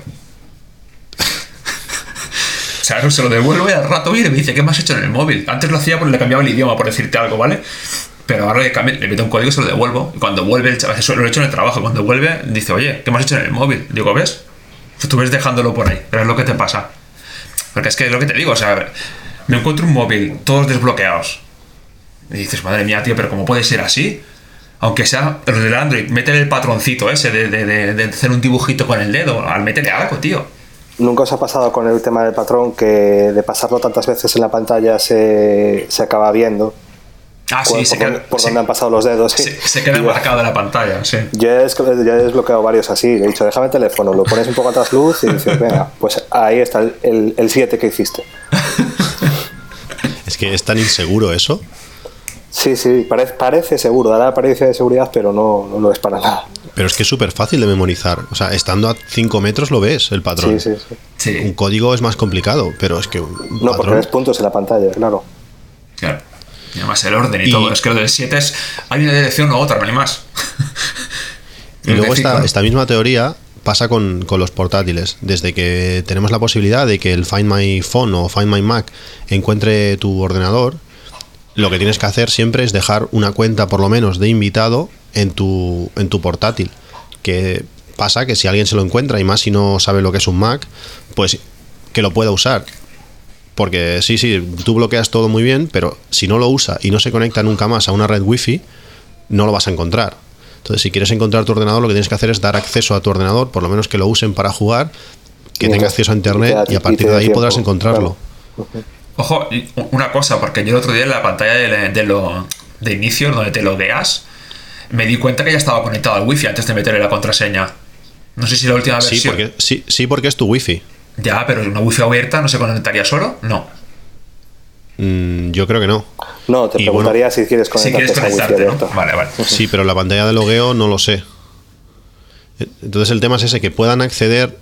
Speaker 8: Se lo devuelvo y al rato y me dice, ¿qué me has hecho en el móvil? Antes lo hacía porque le cambiaba el idioma, por decirte algo, ¿vale? Pero ahora le, cambio- le meto un código y se lo devuelvo. Y cuando vuelve, el chaval, eso lo he hecho en el trabajo, cuando vuelve, dice, oye, ¿qué me has hecho en el móvil? Digo, ¿ves? Pues tú ves dejándolo por ahí, pero es lo que te pasa. Porque es que es lo que te digo, o sea, me encuentro un móvil, todos desbloqueados. Y dices, madre mía, tío, pero ¿cómo puede ser así? Aunque sea los del Android, métele el patroncito ese de, de- de- de hacer un dibujito con el dedo, al métele algo, tío.
Speaker 7: ¿Nunca os ha pasado con el tema del patrón que de pasarlo tantas veces en la pantalla se, se acaba viendo?
Speaker 8: Ah,
Speaker 7: por
Speaker 8: sí, se
Speaker 7: por
Speaker 8: queda,
Speaker 7: dónde- por
Speaker 8: se-
Speaker 7: dónde han pasado los dedos. sí.
Speaker 8: se- se queda
Speaker 7: Y,
Speaker 8: marcada la pantalla, sí.
Speaker 7: Yo he, des- yo he desbloqueado varios así. He dicho, déjame el teléfono, lo pones un poco atrás luz y dices, venga, pues ahí está el 7 que hiciste.
Speaker 6: Es que es tan inseguro eso.
Speaker 7: Sí, sí, parece, parece seguro, da la apariencia de seguridad, pero no, no lo es para nada.
Speaker 6: Pero es que es súper fácil de memorizar. O sea, estando a 5 metros lo ves, el patrón.
Speaker 7: Sí, sí, sí.
Speaker 6: Un código es más complicado, pero es que un
Speaker 7: No, porque ves puntos en la pantalla, claro.
Speaker 8: claro. Y además el orden y,
Speaker 6: Y-
Speaker 8: todo. Es que lo del 7 es. Hay una dirección u otra, no hay más.
Speaker 6: Y luego esta, esta misma teoría pasa con, con los portátiles. Desde que tenemos la posibilidad de que el Find My Phone o Find My Mac encuentre tu ordenador, lo que tienes que hacer siempre es dejar una cuenta por lo menos de invitado en tu, en tu portátil. Que pasa que si alguien se lo encuentra y más si no sabe lo que es un Mac, pues que lo pueda usar. Porque sí, sí, tú bloqueas todo muy bien, pero si no lo usa y no se conecta nunca más a una red wifi, no lo vas a encontrar. Entonces, si quieres encontrar tu ordenador, lo que tienes que hacer es dar acceso a tu ordenador, por lo menos que lo usen para jugar, que tenga acceso a internet y a partir de ahí podrás encontrarlo.
Speaker 8: Ojo, una cosa, porque yo el otro día en la pantalla de, de lo, de inicio, donde te logueas, me di cuenta que ya estaba conectado al wifi antes de meterle la contraseña. No sé si la última
Speaker 6: Sí,
Speaker 8: versión.
Speaker 6: porque, sí, sí, porque es tu wifi.
Speaker 8: Ya, pero una wifi abierta no se conectaría solo. No.
Speaker 6: Mm, yo creo que no.
Speaker 7: No, te
Speaker 6: Y
Speaker 7: preguntaría si quieres
Speaker 8: Si
Speaker 7: conectarte
Speaker 8: quieres
Speaker 7: a wifi
Speaker 8: conectarte, ¿no? Vale, vale.
Speaker 6: Sí, pero la pantalla de logueo no lo sé. Entonces el tema es ese, que puedan acceder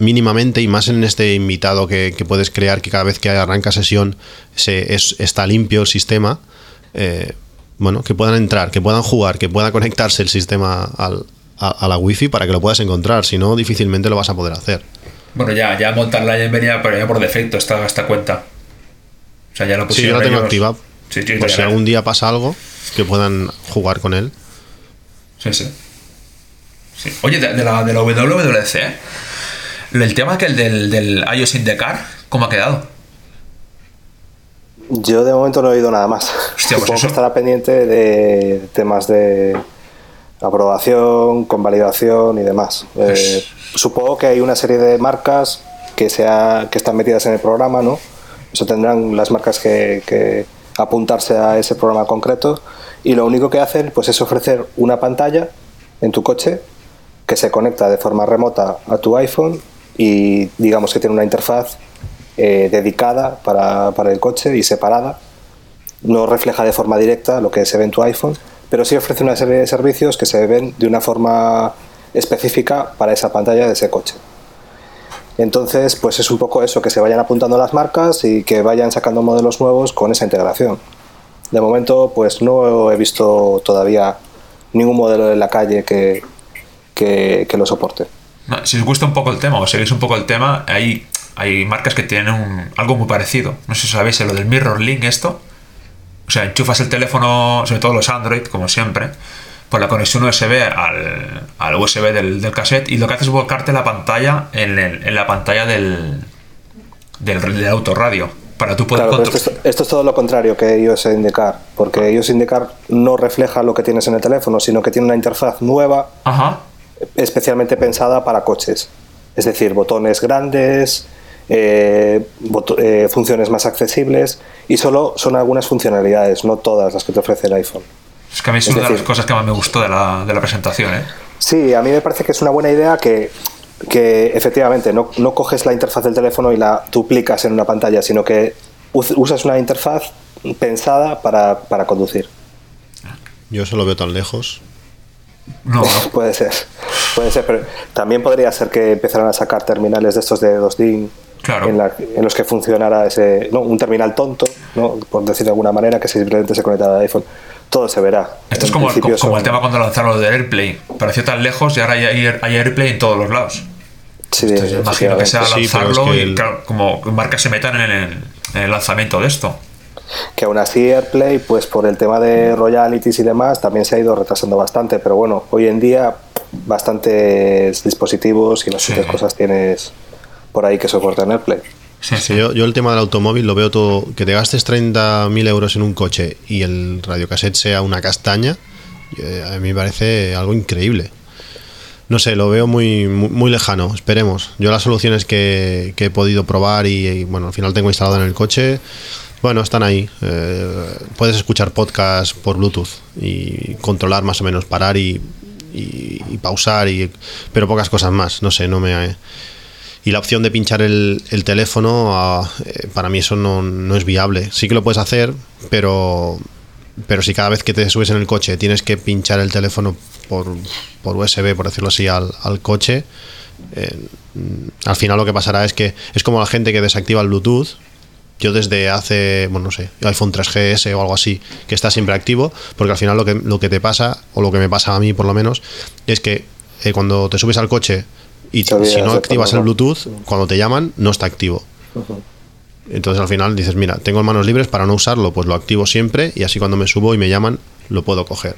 Speaker 6: mínimamente y más en este invitado que, que puedes crear que cada vez que arranca sesión se, es, está limpio el sistema. eh, bueno, que puedan entrar, que puedan jugar, que pueda conectarse el sistema al- a, a la wifi para que lo puedas encontrar. Si no, difícilmente lo vas a poder hacer.
Speaker 8: Bueno, ya, ya montarla ya venía pero ya por defecto esta, esta cuenta. O sea, ya la
Speaker 6: Sí, yo la tengo
Speaker 8: ellos. Sí, sí,
Speaker 6: Por si algún día pasa algo, que puedan jugar con él.
Speaker 8: Sí, sí. Sí. Oye, de, de la, de la WWDC, ¿eh? El tema que el del, del iOS in the car, ¿cómo ha quedado?
Speaker 7: Yo de momento no he oído nada más.
Speaker 8: Hostia, pues
Speaker 7: Supongo que estará pendiente de temas de aprobación, convalidación y demás. Eh, supongo que hay una serie de marcas que, sea, que están metidas en el programa, ¿no? Eso tendrán las marcas que, que apuntarse a ese programa concreto y lo único que hacen pues es ofrecer una pantalla en tu coche que se conecta de forma remota a tu iPhone y digamos que tiene una interfaz eh, dedicada para, para el coche y separada. No refleja de forma directa lo que se ve tu iPhone, pero sí ofrece una serie de servicios que se ven de una forma específica para esa pantalla de ese coche. Entonces, pues es un poco eso, que se vayan apuntando las marcas y que vayan sacando modelos nuevos con esa integración. De momento, pues no he visto todavía ningún modelo en la calle que, que lo soporte.
Speaker 8: No, si os gusta un poco el tema o seguís un poco el tema, hay, hay marcas que tienen un- algo muy parecido. No sé si sabéis lo del Mirror Link esto. O sea, enchufas el teléfono, sobre todo los Android, como siempre, por la conexión USB al, al USB del, del cassette y lo que hace es volcarte la pantalla en, el- en la pantalla del, del, del autorradio. Para tú poder
Speaker 7: Claro, pero esto, es, esto es todo lo contrario que iOS Indicar, porque iOS Indicar no refleja lo que tienes en el teléfono, sino que tiene una interfaz nueva
Speaker 8: Ajá.
Speaker 7: Especialmente pensada para coches. Es decir, botones grandes, eh, eh, funciones más accesibles y solo son algunas funcionalidades, no todas las que te ofrece el iPhone.
Speaker 8: Es que a mí es,
Speaker 7: Es
Speaker 8: una de las
Speaker 7: decir-
Speaker 8: cosas que más me gustó de la, de la presentación, ¿eh?
Speaker 7: Sí, a mí me parece que es una buena idea que, que efectivamente no, no coges la interfaz del teléfono y la duplicas en una pantalla, sino que us- usas una interfaz pensada para, para conducir.
Speaker 6: Yo eso lo veo tan lejos.
Speaker 8: No, no.
Speaker 7: Puede ser, puede ser, pero también podría ser que empezaran a sacar terminales de estos de 2D
Speaker 8: Claro.
Speaker 7: en, la- en los que funcionara ese, no, un terminal tonto, ¿no? por decir de alguna manera, que simplemente se conectara al iPhone. Todo se verá.
Speaker 8: Esto es como, el tema cuando lanzaron lo de AirPlay. Pareció tan lejos y ahora hay, hay- hay AirPlay en todos los lados.
Speaker 7: Sí,
Speaker 8: Entonces, imagino que sea
Speaker 6: Sí, pero es
Speaker 8: lanzarlo
Speaker 6: que
Speaker 8: y
Speaker 6: el-
Speaker 8: claro, como marcas se metan en el, en el lanzamiento de esto.
Speaker 7: Que aún así AirPlay, pues por el tema de royalties y demás, también se ha ido retrasando bastante. Pero bueno, hoy en día bastantes dispositivos y bastantes
Speaker 8: Sí.
Speaker 7: cosas tienes por ahí que soportan AirPlay.
Speaker 8: Sí,
Speaker 6: Sí, yo, yo el tema del automóvil lo veo todo. Que te gastes 30.000 euros en un coche y el radiocassette sea una castaña, eh, a mí me parece algo increíble. No sé, lo veo muy, muy, muy lejano, esperemos. Yo las soluciones que, que he podido probar y, y, bueno, al final tengo instalado en el coche, bueno, están ahí. Eh, puedes escuchar podcast por Bluetooth y controlar más o menos, parar y, y- pausar, y, pero pocas cosas más. No sé, no me... y la opción de pinchar el, el teléfono, ah, eh, para mí eso no, no es viable. Sí que lo puedes hacer, pero, pero si cada vez que te subes en el coche tienes que pinchar el teléfono por, por USB, por decirlo así, al, coche, eh, al final lo que pasará es que es como la gente que desactiva el Bluetooth. Yo desde hace, bueno, no sé, iPhone 3GS o algo así, que está siempre activo, porque al final lo que, lo que te pasa, o lo que me pasa a mí por lo menos, es que eh, cuando te subes al coche y si no activas el. Bluetooth, cuando te llaman no está activo. Entonces al final dices, mira, tengo manos libres para no usarlo, pues lo activo siempre y así cuando me subo y me llaman lo puedo coger.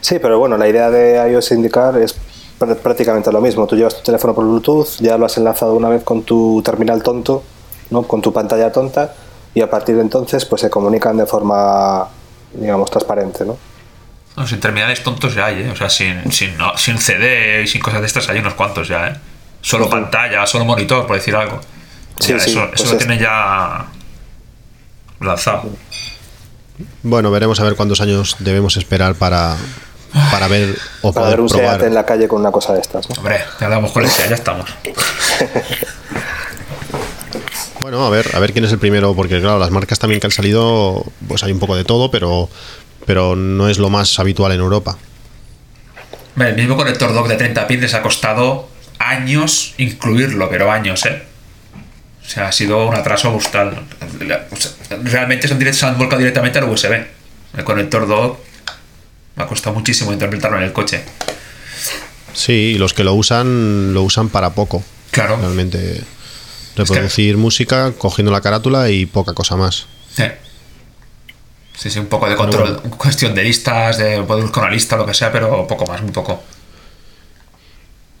Speaker 7: Sí, pero bueno, la idea de iOS Indicar es pr- prácticamente lo mismo. Tú llevas tu teléfono por Bluetooth, ya lo has enlazado una vez con tu terminal tonto, ¿no? con tu pantalla tonta, y a partir de entonces pues se comunican de forma, digamos, transparente. ¿no?
Speaker 8: No, sin terminales tontos ya hay, ¿eh? O sea, sin, sin, no, sin CD y sin cosas de estas hay unos cuantos ya, ¿eh? Solo pantalla, solo monitor, por decir algo.
Speaker 7: Sí,
Speaker 8: Ya,
Speaker 7: sí,
Speaker 8: eso
Speaker 7: pues
Speaker 8: eso lo
Speaker 7: es-
Speaker 8: tienen ya lanzado.
Speaker 6: Bueno, veremos a ver cuántos años debemos esperar para, para ver o
Speaker 7: Para
Speaker 6: poder
Speaker 7: ver un
Speaker 6: probar.
Speaker 7: SEAT en la calle con una cosa de estas. ¿no?
Speaker 8: Hombre, ya hablamos con el ya estamos.
Speaker 6: Bueno, a ver, a ver quién es el primero, porque claro, las marcas también que han salido, pues hay un poco de todo, pero, pero no es lo más habitual en Europa.
Speaker 8: El mismo conector dock de 30 pins les ha costado años incluirlo, pero años, ¿eh? O sea, ha sido un atraso brutal. O sea, realmente son se han volcado directamente al USB. El conector dock me ha costado muchísimo interpretarlo en el coche.
Speaker 6: Sí, y los que lo usan, lo usan para poco.
Speaker 8: Claro.
Speaker 6: Realmente reproducir música cogiendo la carátula y poca cosa más.
Speaker 8: Sí. Sí, sí, un poco de control, cuestión de listas, de poder buscar una lista, lo que sea, pero poco más, muy poco.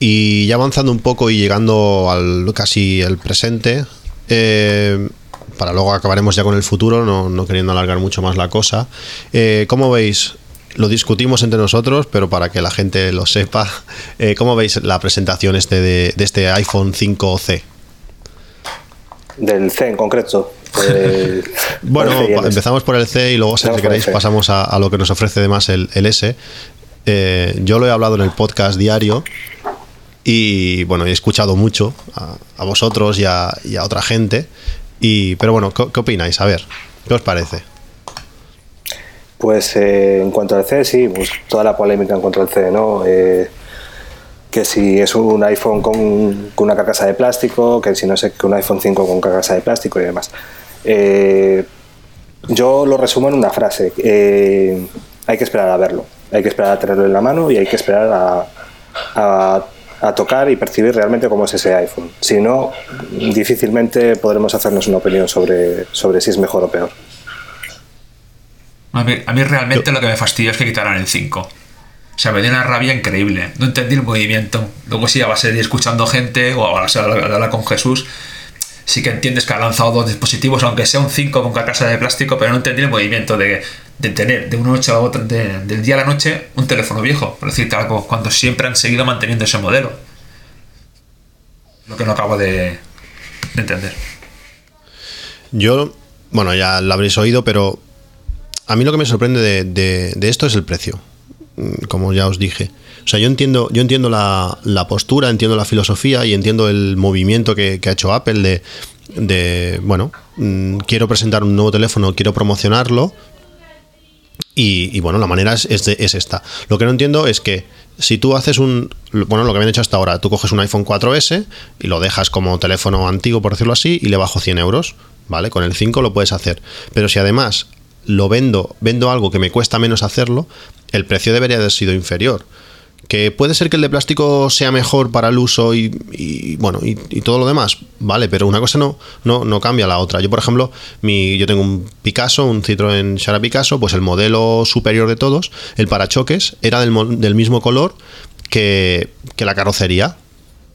Speaker 6: Y ya avanzando un poco y llegando al casi el presente, eh, para luego acabaremos ya con el futuro, no, no queriendo alargar mucho más la cosa. Eh, ¿Cómo veis? Lo discutimos entre nosotros, pero para que la gente lo sepa, eh, ¿cómo veis la presentación este de, de este iPhone 5C?
Speaker 7: Del C en concreto. Eh,
Speaker 6: Bueno, empezamos por el C y luego, si queréis, pasamos a, a lo que nos ofrece además el, el S. Eh, yo lo he hablado en el podcast diario y, bueno, he escuchado mucho a, a vosotros y a, y a otra gente. Y, pero bueno, ¿qué, qué opináis? A ver, ¿qué os parece?
Speaker 7: Pues eh, en cuanto al C, sí, pues toda la polémica en cuanto al C, ¿no? Eh, que si es un iPhone con, con una carcasa de plástico, que si no sé, que un iPhone 5 con carcasa de plástico y demás. Eh, yo lo resumo en una frase. eh, hay que esperar a verlo, hay que esperar a tenerlo en la mano y hay que esperar a, a- a tocar y percibir realmente cómo es ese iPhone. Si no, difícilmente podremos hacernos una opinión sobre, sobre si es mejor o peor.
Speaker 8: A mí, a mí realmente lo que me fastidia es que quitaran el 5. O sea, me dio una rabia increíble. No entendí el movimiento. Luego sí, a base de ir escuchando gente o a base de hablar con Jesús, sí que entiendes que ha lanzado dos dispositivos, aunque sea un 5 con carcasa de plástico, pero no entendí el movimiento de, tener de una noche a otra, de- del día a la noche, un teléfono viejo, por decirte algo, cuando siempre han seguido manteniendo ese modelo. Lo que no acabo de, de entender.
Speaker 6: Yo, bueno, ya lo habréis oído, pero a mí lo que me sorprende de, esto es el precio, como ya os dije. O sea, yo entiendo, yo entiendo la, la postura, entiendo la filosofía y entiendo el movimiento que, ha hecho Apple de, bueno, mm, quiero presentar un nuevo teléfono, quiero promocionarlo, y, bueno, la manera es, es esta. Lo que no entiendo es que si tú haces un. Bueno, lo que habían hecho hasta ahora, tú coges un iPhone 4S y lo dejas como teléfono antiguo, por decirlo así, y le bajo 100 euros, ¿vale? Con el 5 lo puedes hacer. Pero si además lo vendo, vendo algo que me cuesta menos hacerlo, el precio debería haber sido inferior. Que puede ser que el de plástico sea mejor para el uso y, y, bueno y, todo lo demás, vale, pero una cosa no, no, no cambia la otra. Yo, por ejemplo, mi, yo tengo un Picasso, un Citroën Xara Picasso, pues el modelo superior de todos, el parachoques, era del, del mismo color que, que la carrocería.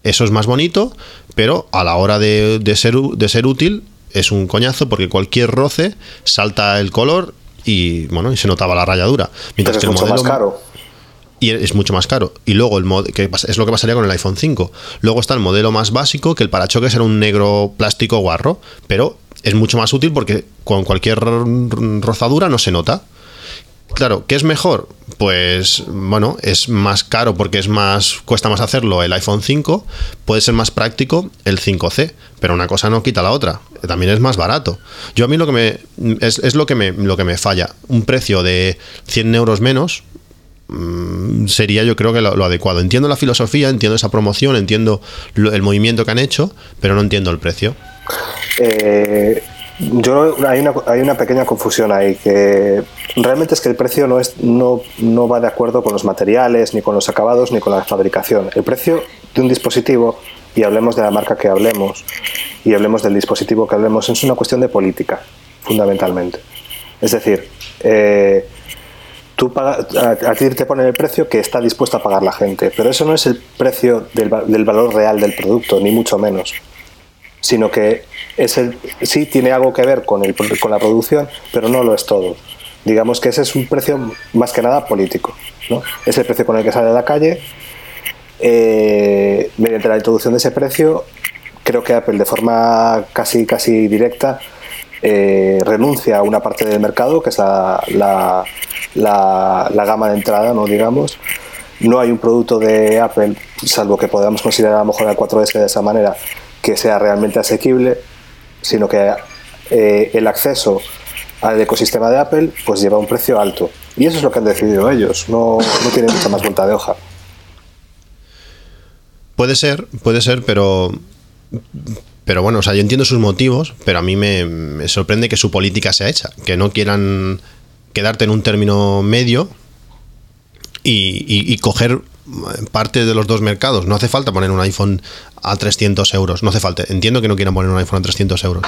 Speaker 6: Eso es más bonito, pero a la hora de, de ser, de ser útil es un coñazo porque cualquier roce salta el color y bueno, y se notaba la rayadura.
Speaker 7: Pero
Speaker 6: Mientras
Speaker 7: es
Speaker 6: que el modelo
Speaker 7: más caro.
Speaker 6: y es mucho más caro. Y luego el mod- que es lo que pasaría con el iPhone 5. Luego está el modelo más básico, que el parachoques era un negro plástico guarro, pero es mucho más útil porque con cualquier rozadura no se nota. Claro, ¿qué es mejor? Pues bueno, es más caro porque es más cuesta más hacerlo el iPhone 5, puede ser más práctico el 5C, pero una cosa no quita la otra, también es más barato. Yo a mí lo que me es, es lo que me lo que me falla, un precio de 100 euros menos mm, sería yo creo que lo, lo adecuado. Entiendo la filosofía, entiendo esa promoción, entiendo lo- el movimiento que han hecho, pero no entiendo el precio.
Speaker 7: Eh, yo hay una, hay una pequeña confusión ahí que realmente es que el precio no es no, no va de acuerdo con los materiales ni con los acabados ni con la fabricación. El precio de un dispositivo y hablemos de la marca que hablemos y hablemos del dispositivo que hablemos es una cuestión de política fundamentalmente. Es decir eh, tú paga- a, ti te ponen el precio que está dispuesta a pagar la gente pero eso no es el precio del, del valor real del producto ni mucho menos sino que es el, sí tiene algo que ver con, el, con la producción, pero no lo es todo. Digamos que ese es un precio más que nada político. ¿no? Es el precio con el que sale a la calle. Eh, mediante la introducción de ese precio, creo que Apple de forma casi, casi directa eh, renuncia a una parte del mercado, que es la, la, la- la gama de entrada, ¿no? digamos. No hay un producto de Apple, salvo que podamos considerar a lo mejor el 4S de esa manera, que sea realmente asequible, sino que eh, el acceso al ecosistema de Apple pues lleva un precio alto. Y eso es lo que han decidido ellos, no, no tiene mucha más vuelta de hoja.
Speaker 6: Puede ser, puede ser, pero. Pero bueno, o sea, yo entiendo sus motivos, pero a mí me, sorprende que su política sea hecha. Que no quieran quedarte en un término medio y- y coger parte de los dos mercados. No hace falta poner un iPhone a 300 euros. No hace falta. Entiendo que no quieran poner un iPhone a 300 euros.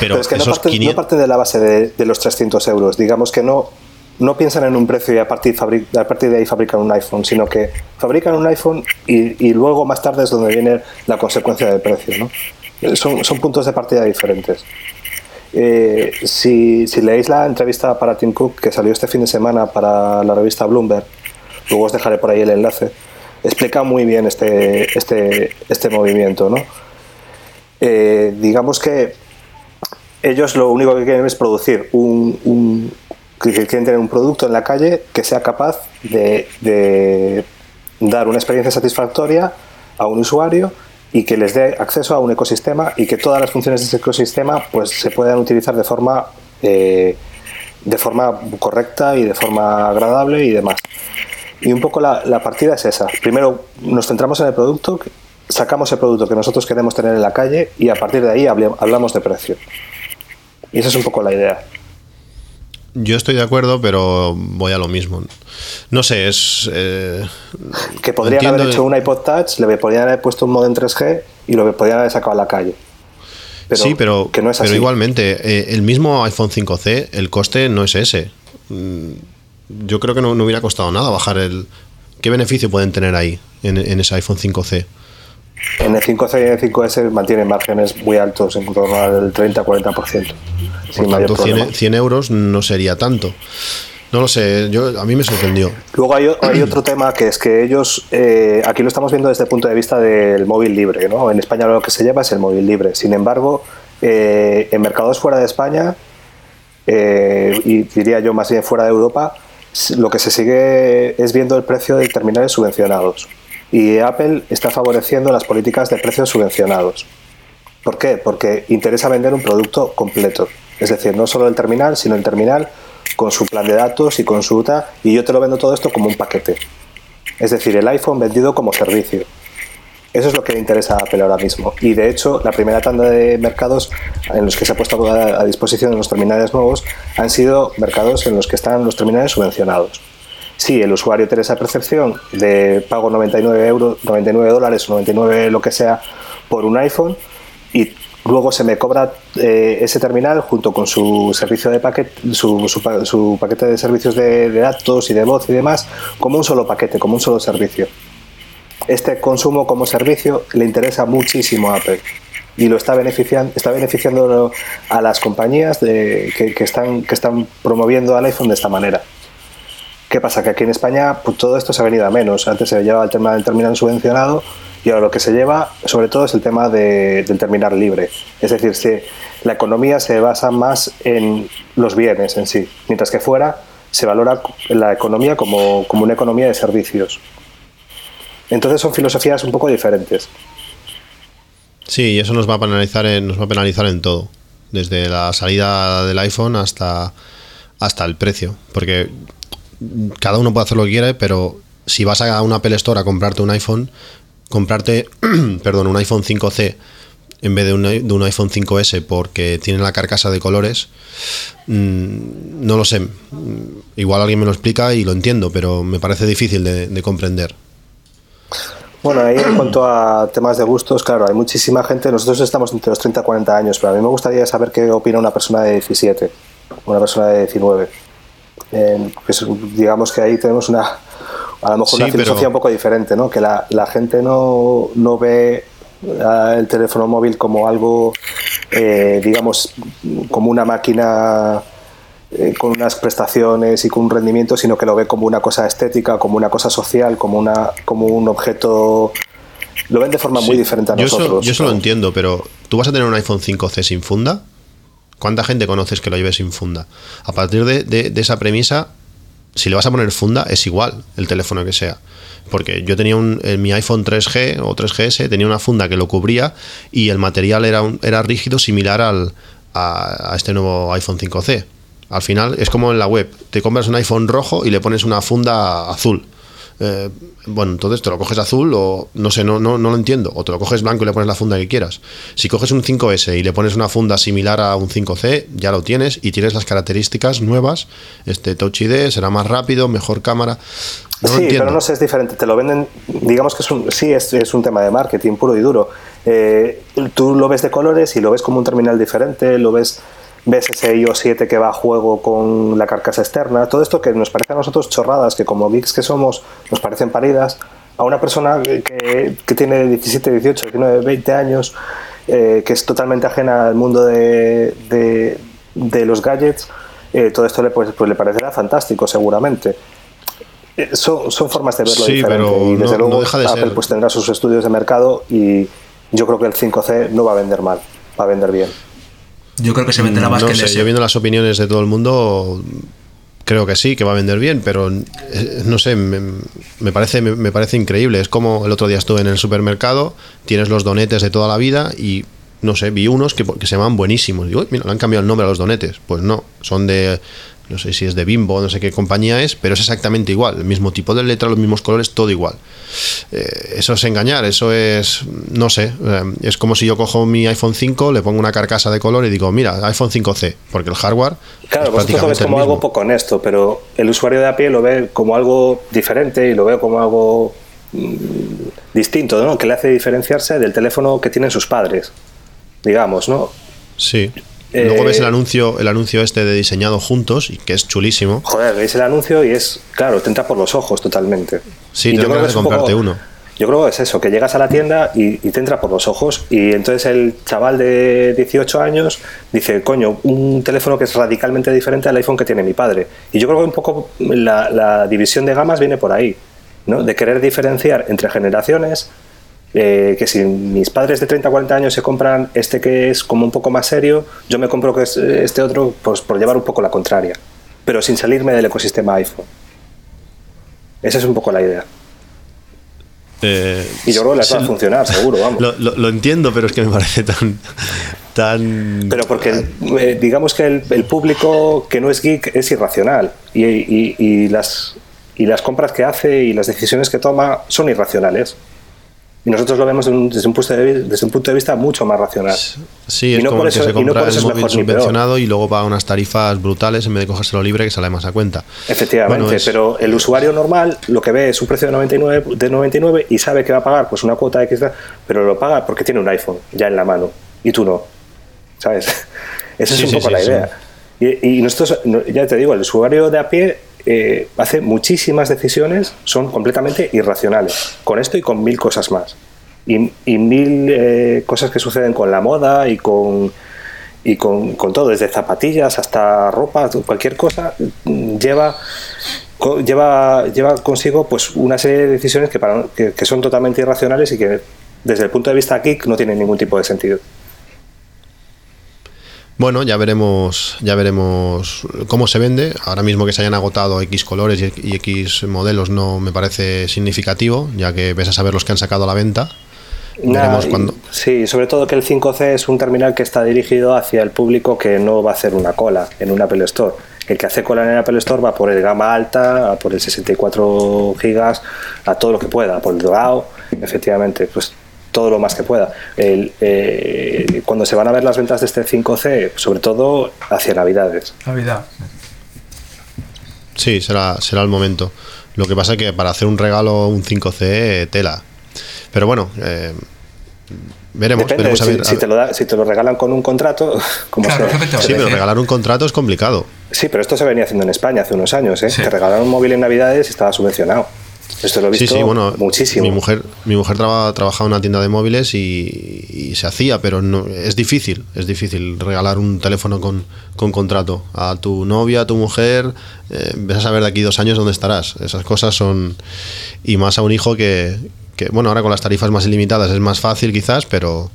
Speaker 6: Pero,
Speaker 7: Pero es que no
Speaker 6: esos
Speaker 7: parte, no
Speaker 6: 500
Speaker 7: parte de la base de, de los 300 euros. Digamos que no, no piensan en un precio y a partir, a partir de ahí fabrican un iPhone, sino que fabrican un iPhone y, y luego más tarde es donde viene la consecuencia del precio. ¿no? Eh, Son, son puntos de partida diferentes. Eh, si, si leéis la entrevista para Tim Cook que salió este fin de semana para la revista Bloomberg, luego os dejaré por ahí el enlace, explica muy bien este, este, este movimiento. ¿no? Eh, digamos que ellos lo único que quieren es producir un, quieren tener un producto en la calle que sea capaz de, de dar una experiencia satisfactoria a un usuario y que les dé acceso a un ecosistema y que todas las funciones de ese ecosistema pues se puedan utilizar de forma eh, de forma correcta y de forma agradable y demás. Y un poco la, la partida es esa. Primero nos centramos en el producto, sacamos el producto que nosotros queremos tener en la calle y a partir de ahí hablamos de precio. Y esa es un poco la idea.
Speaker 6: Yo estoy de acuerdo, pero voy a lo mismo. No sé, es. eh,
Speaker 7: Que podrían
Speaker 6: entiendo-
Speaker 7: haber hecho un iPod Touch, le podrían haber puesto un modem 3G y lo podrían haber sacado a la calle.
Speaker 6: sí, pero,
Speaker 7: que no es
Speaker 6: pero
Speaker 7: así.
Speaker 6: igualmente, eh, el mismo iPhone 5C, el coste no es ese. Yo creo que no, no hubiera costado nada bajar el. ¿Qué beneficio pueden tener ahí en, en ese iPhone 5C?
Speaker 7: En el 5C y en el 5S mantienen márgenes muy altos, en torno al 30-40%. Sin
Speaker 6: Por tanto, 100,
Speaker 7: problema.
Speaker 6: 100 euros no sería tanto. No lo sé, yo, a mí me sorprendió.
Speaker 7: Luego hay, hay otro tema que es que ellos, eh, aquí lo estamos viendo desde el punto de vista del móvil libre, ¿no? En España lo que se lleva es el móvil libre. Sin embargo, eh, en mercados fuera de España, eh, y diría yo más bien fuera de Europa, lo que se sigue es viendo el precio de terminales subvencionados. Y Apple está favoreciendo las políticas de precios subvencionados. ¿Por qué? Porque interesa vender un producto completo. Es decir, no solo el terminal, sino el terminal con su plan de datos y con su UTA, y yo te lo vendo todo esto como un paquete. Es decir, el iPhone vendido como servicio. Eso es lo que le interesa a Apple ahora mismo. Y de hecho, la primera tanda de mercados en los que se ha puesto a, disposición de los terminales nuevos han sido mercados en los que están los terminales subvencionados. Si el usuario tiene esa percepción de pago 99 euros, 99 dólares o 99 lo que sea por un iPhone y luego se me cobra eh, ese terminal junto con su servicio de paquete, su, su pa- su paquete de servicios de datos y de voz y demás, como un solo paquete, como un solo servicio este consumo como servicio le interesa muchísimo a Apple y lo está beneficiando, está beneficiando a las compañías de, que, están, que están promoviendo al iPhone de esta manera. ¿Qué pasa? Que aquí en España pues, todo esto se ha venido a menos. Antes se llevaba el tema del terminal subvencionado y ahora lo que se lleva sobre todo es el tema de- del terminal libre. Es decir, se- la economía se basa más en los bienes en sí, mientras que fuera se valora la economía como, como una economía de servicios. Entonces son filosofías un poco diferentes.
Speaker 6: Sí, y eso nos va a penalizar en, nos va a penalizar en todo. Desde la salida del iPhone hasta, hasta el precio. Porque cada uno puede hacer lo que quiere, pero si vas a una Apple Store a comprarte un iPhone, comprarte, perdón, un iPhone 5C en vez de un, iPhone 5S porque tiene la carcasa de colores, mm, no lo sé. Igual alguien me lo explica y lo entiendo, pero me parece difícil de comprender.
Speaker 7: Bueno, ahí en cuanto a temas de gustos, claro, hay muchísima gente, nosotros estamos entre los 30 y 40 años, pero a mí me gustaría saber qué opina una persona de 17, una persona de 19. Eh, pues, digamos que ahí tenemos una, a lo mejor
Speaker 6: Sí,
Speaker 7: una filosofía
Speaker 6: pero-
Speaker 7: un poco diferente, ¿no? Que la, la gente no, no ve ah, el teléfono móvil como algo, eh, digamos, como una máquina eh, con unas prestaciones y con un rendimiento, sino que lo ve como una cosa estética, como una cosa social, como una como un objeto. Lo ven de forma muy diferente a
Speaker 6: yo
Speaker 7: nosotros.
Speaker 6: Eso, yo eso lo entiendo, pero ¿tú vas a tener un iPhone 5C sin funda? ¿Cuánta gente conoces que lo lleve sin funda? A partir de, de- de esa premisa, si le vas a poner funda, es igual el teléfono que sea. Porque yo tenía un, en mi iPhone 3G o 3GS, tenía una funda que lo cubría y el material era, un- era rígido similar al, a, a este nuevo iPhone 5C. Al final es como en la web, te compras un iPhone rojo y le pones una funda azul. Eh, bueno, entonces te lo coges azul o no sé, no, no, no lo entiendo. O te lo coges blanco y le pones la funda que quieras. Si coges un 5S y le pones una funda similar a un 5C, ya lo tienes y tienes las características nuevas. Este Touch ID será más rápido, mejor cámara. No
Speaker 7: sí, pero no sé, es diferente. Te lo venden, digamos que es un, sí, es, es un tema de marketing puro y duro. Eh, tú lo ves de colores y lo ves como un terminal diferente, lo ves, ves ese iOS 7 que va a juego con la carcasa externa, todo esto que nos parece a nosotros chorradas, que como geeks que somos nos parecen paridas, a una persona que, que tiene 17, 18, 19, 20 años, eh, que es totalmente ajena al mundo de, de, de los gadgets, eh, todo esto le, pues, pues le parecerá fantástico seguramente. Eh, Son, son formas de verlo
Speaker 6: Sí,
Speaker 7: diferente
Speaker 6: pero
Speaker 7: y desde
Speaker 6: no- no
Speaker 7: luego
Speaker 6: deja de
Speaker 7: Apple
Speaker 6: ser.
Speaker 7: pues tendrá sus estudios de mercado y yo creo que el 5C no va a vender mal, va a vender bien.
Speaker 8: Yo creo que se venderá más
Speaker 6: no
Speaker 8: que el
Speaker 6: sé,
Speaker 8: S.
Speaker 6: yo viendo las opiniones de todo el mundo, creo que sí, que va a vender bien, pero eh, no sé, me, me parece, me, me parece increíble. Es como el otro día estuve en el supermercado, tienes los donetes de toda la vida y no sé, vi unos que, que se llaman buenísimos. Digo, "Uy, mira, le han cambiado el nombre a los donetes. Pues no, son de, no sé si es de Bimbo, no sé qué compañía es, pero es exactamente igual. El mismo tipo de letra, los mismos colores, todo igual. Eh, eso es engañar, eso es, no sé, eh, es como si yo cojo mi iPhone 5, le pongo una carcasa de color y digo, mira, iPhone 5C, porque el hardware
Speaker 7: Claro,
Speaker 6: es
Speaker 7: vosotros lo ves como algo poco honesto, pero el usuario de a pie lo ve como algo diferente y lo ve como algo mm, distinto, ¿no? Que le hace diferenciarse del teléfono que tienen sus padres, digamos, ¿no?
Speaker 6: Sí.
Speaker 7: Eh,
Speaker 6: Luego ves el anuncio, el anuncio este de diseñado juntos, y que es chulísimo.
Speaker 7: Joder, veis el anuncio y es, claro, te entra por los ojos totalmente.
Speaker 6: Sí,
Speaker 7: Y
Speaker 6: te
Speaker 7: yo creo que es un
Speaker 6: comprarte
Speaker 7: poco-
Speaker 6: uno.
Speaker 7: Yo creo que es eso, que llegas a la tienda y, y te entra por los ojos y entonces el chaval de 18 años dice, coño, un teléfono que es radicalmente diferente al iPhone que tiene mi padre. Y yo creo que un poco la, la división de gamas viene por ahí, ¿no? De querer diferenciar entre generaciones, eh, que si mis padres de 30 o 40 años se compran este que es como un poco más serio, yo me compro que es este otro pues por llevar un poco la contraria, pero sin salirme del ecosistema iPhone. Esa es un poco la idea.
Speaker 6: Eh,
Speaker 7: Y yo creo que les va a funcionar, seguro, vamos.
Speaker 6: Lo, lo- lo entiendo, pero es que me parece tan. tan
Speaker 7: Pero porque eh, digamos que el, el público que no es geek es irracional y, y- y las, y las compras que hace y las decisiones que toma son irracionales. Y nosotros lo vemos desde, un punto de, desde un punto de vista mucho más racional.
Speaker 6: Sí,
Speaker 7: Y
Speaker 6: es
Speaker 7: no
Speaker 6: como
Speaker 7: por
Speaker 6: que
Speaker 7: eso-
Speaker 6: se
Speaker 7: y no
Speaker 6: compra
Speaker 7: por eso
Speaker 6: el
Speaker 7: es
Speaker 6: móvil
Speaker 7: mejor
Speaker 6: subvencionado y luego paga unas tarifas brutales en vez de cogérselo libre que sale más a cuenta.
Speaker 7: Efectivamente,
Speaker 6: Bueno, es-
Speaker 7: pero el usuario normal lo que ve es un precio de 99, de 99 y sabe que va a pagar pues una cuota X, pero lo paga porque tiene un iPhone ya en la mano y tú no. ¿Sabes? Esa
Speaker 6: Sí,
Speaker 7: es un
Speaker 6: sí,
Speaker 7: poco
Speaker 6: sí,
Speaker 7: la idea. Y, y nosotros, no- ya te digo, el usuario de a pie eh, hace muchísimas decisiones, son completamente irracionales, con esto y con mil cosas más. Y, mil eh, cosas que suceden con la moda y con, y con, todo, desde zapatillas hasta ropa, cualquier cosa, mm, lleva, lleva, lleva consigo pues una serie de decisiones que, que son totalmente irracionales y que desde el punto de vista geek no tienen ningún tipo de sentido.
Speaker 6: Bueno, ya veremos, ya veremos cómo se vende. Ahora mismo que se hayan agotado X colores y, X modelos no me parece significativo, ya que ves a saber los que han sacado a la venta.
Speaker 7: Y-
Speaker 6: cuándo.
Speaker 7: Sí, sobre todo que el 5C es un terminal que está dirigido hacia el público que no va a hacer una cola en un Apple Store. El que hace cola en el Apple Store va por el gama alta, a por el 64 gigas, a todo lo que pueda, por el dorado, efectivamente, pues todo lo más que pueda. El, eh, cuando se van a ver las ventas de este 5C, sobre todo hacia Navidades.
Speaker 8: Navidad.
Speaker 6: Sí, será, será el momento. Lo que pasa es que para hacer un regalo, un 5C, eh, tela. Pero bueno, eh, veremos.
Speaker 7: Depende,
Speaker 6: veremos a
Speaker 7: si,
Speaker 6: ver-
Speaker 7: te lo da- si te lo regalan con un contrato, como
Speaker 8: Claro,
Speaker 7: sea.
Speaker 6: Sí, pero regalar un contrato es complicado.
Speaker 7: Sí, pero esto se venía haciendo en España hace unos años, ¿eh?
Speaker 8: Sí.
Speaker 7: Te regalaron un móvil en Navidades y estaba subvencionado. Esto lo he
Speaker 6: Sí,
Speaker 7: visto
Speaker 6: sí, bueno,
Speaker 7: muchísimo.
Speaker 6: Mi mujer, mi mujer traba- trabajaba en una tienda de móviles y, y se hacía, pero no, es difícil, es difícil regalar un teléfono con, con contrato a tu novia, a tu mujer. eh, ves a saber de aquí dos años dónde estarás. Esas cosas son. Y más a un hijo que, que, bueno, ahora con las tarifas más ilimitadas es más fácil quizás, pero.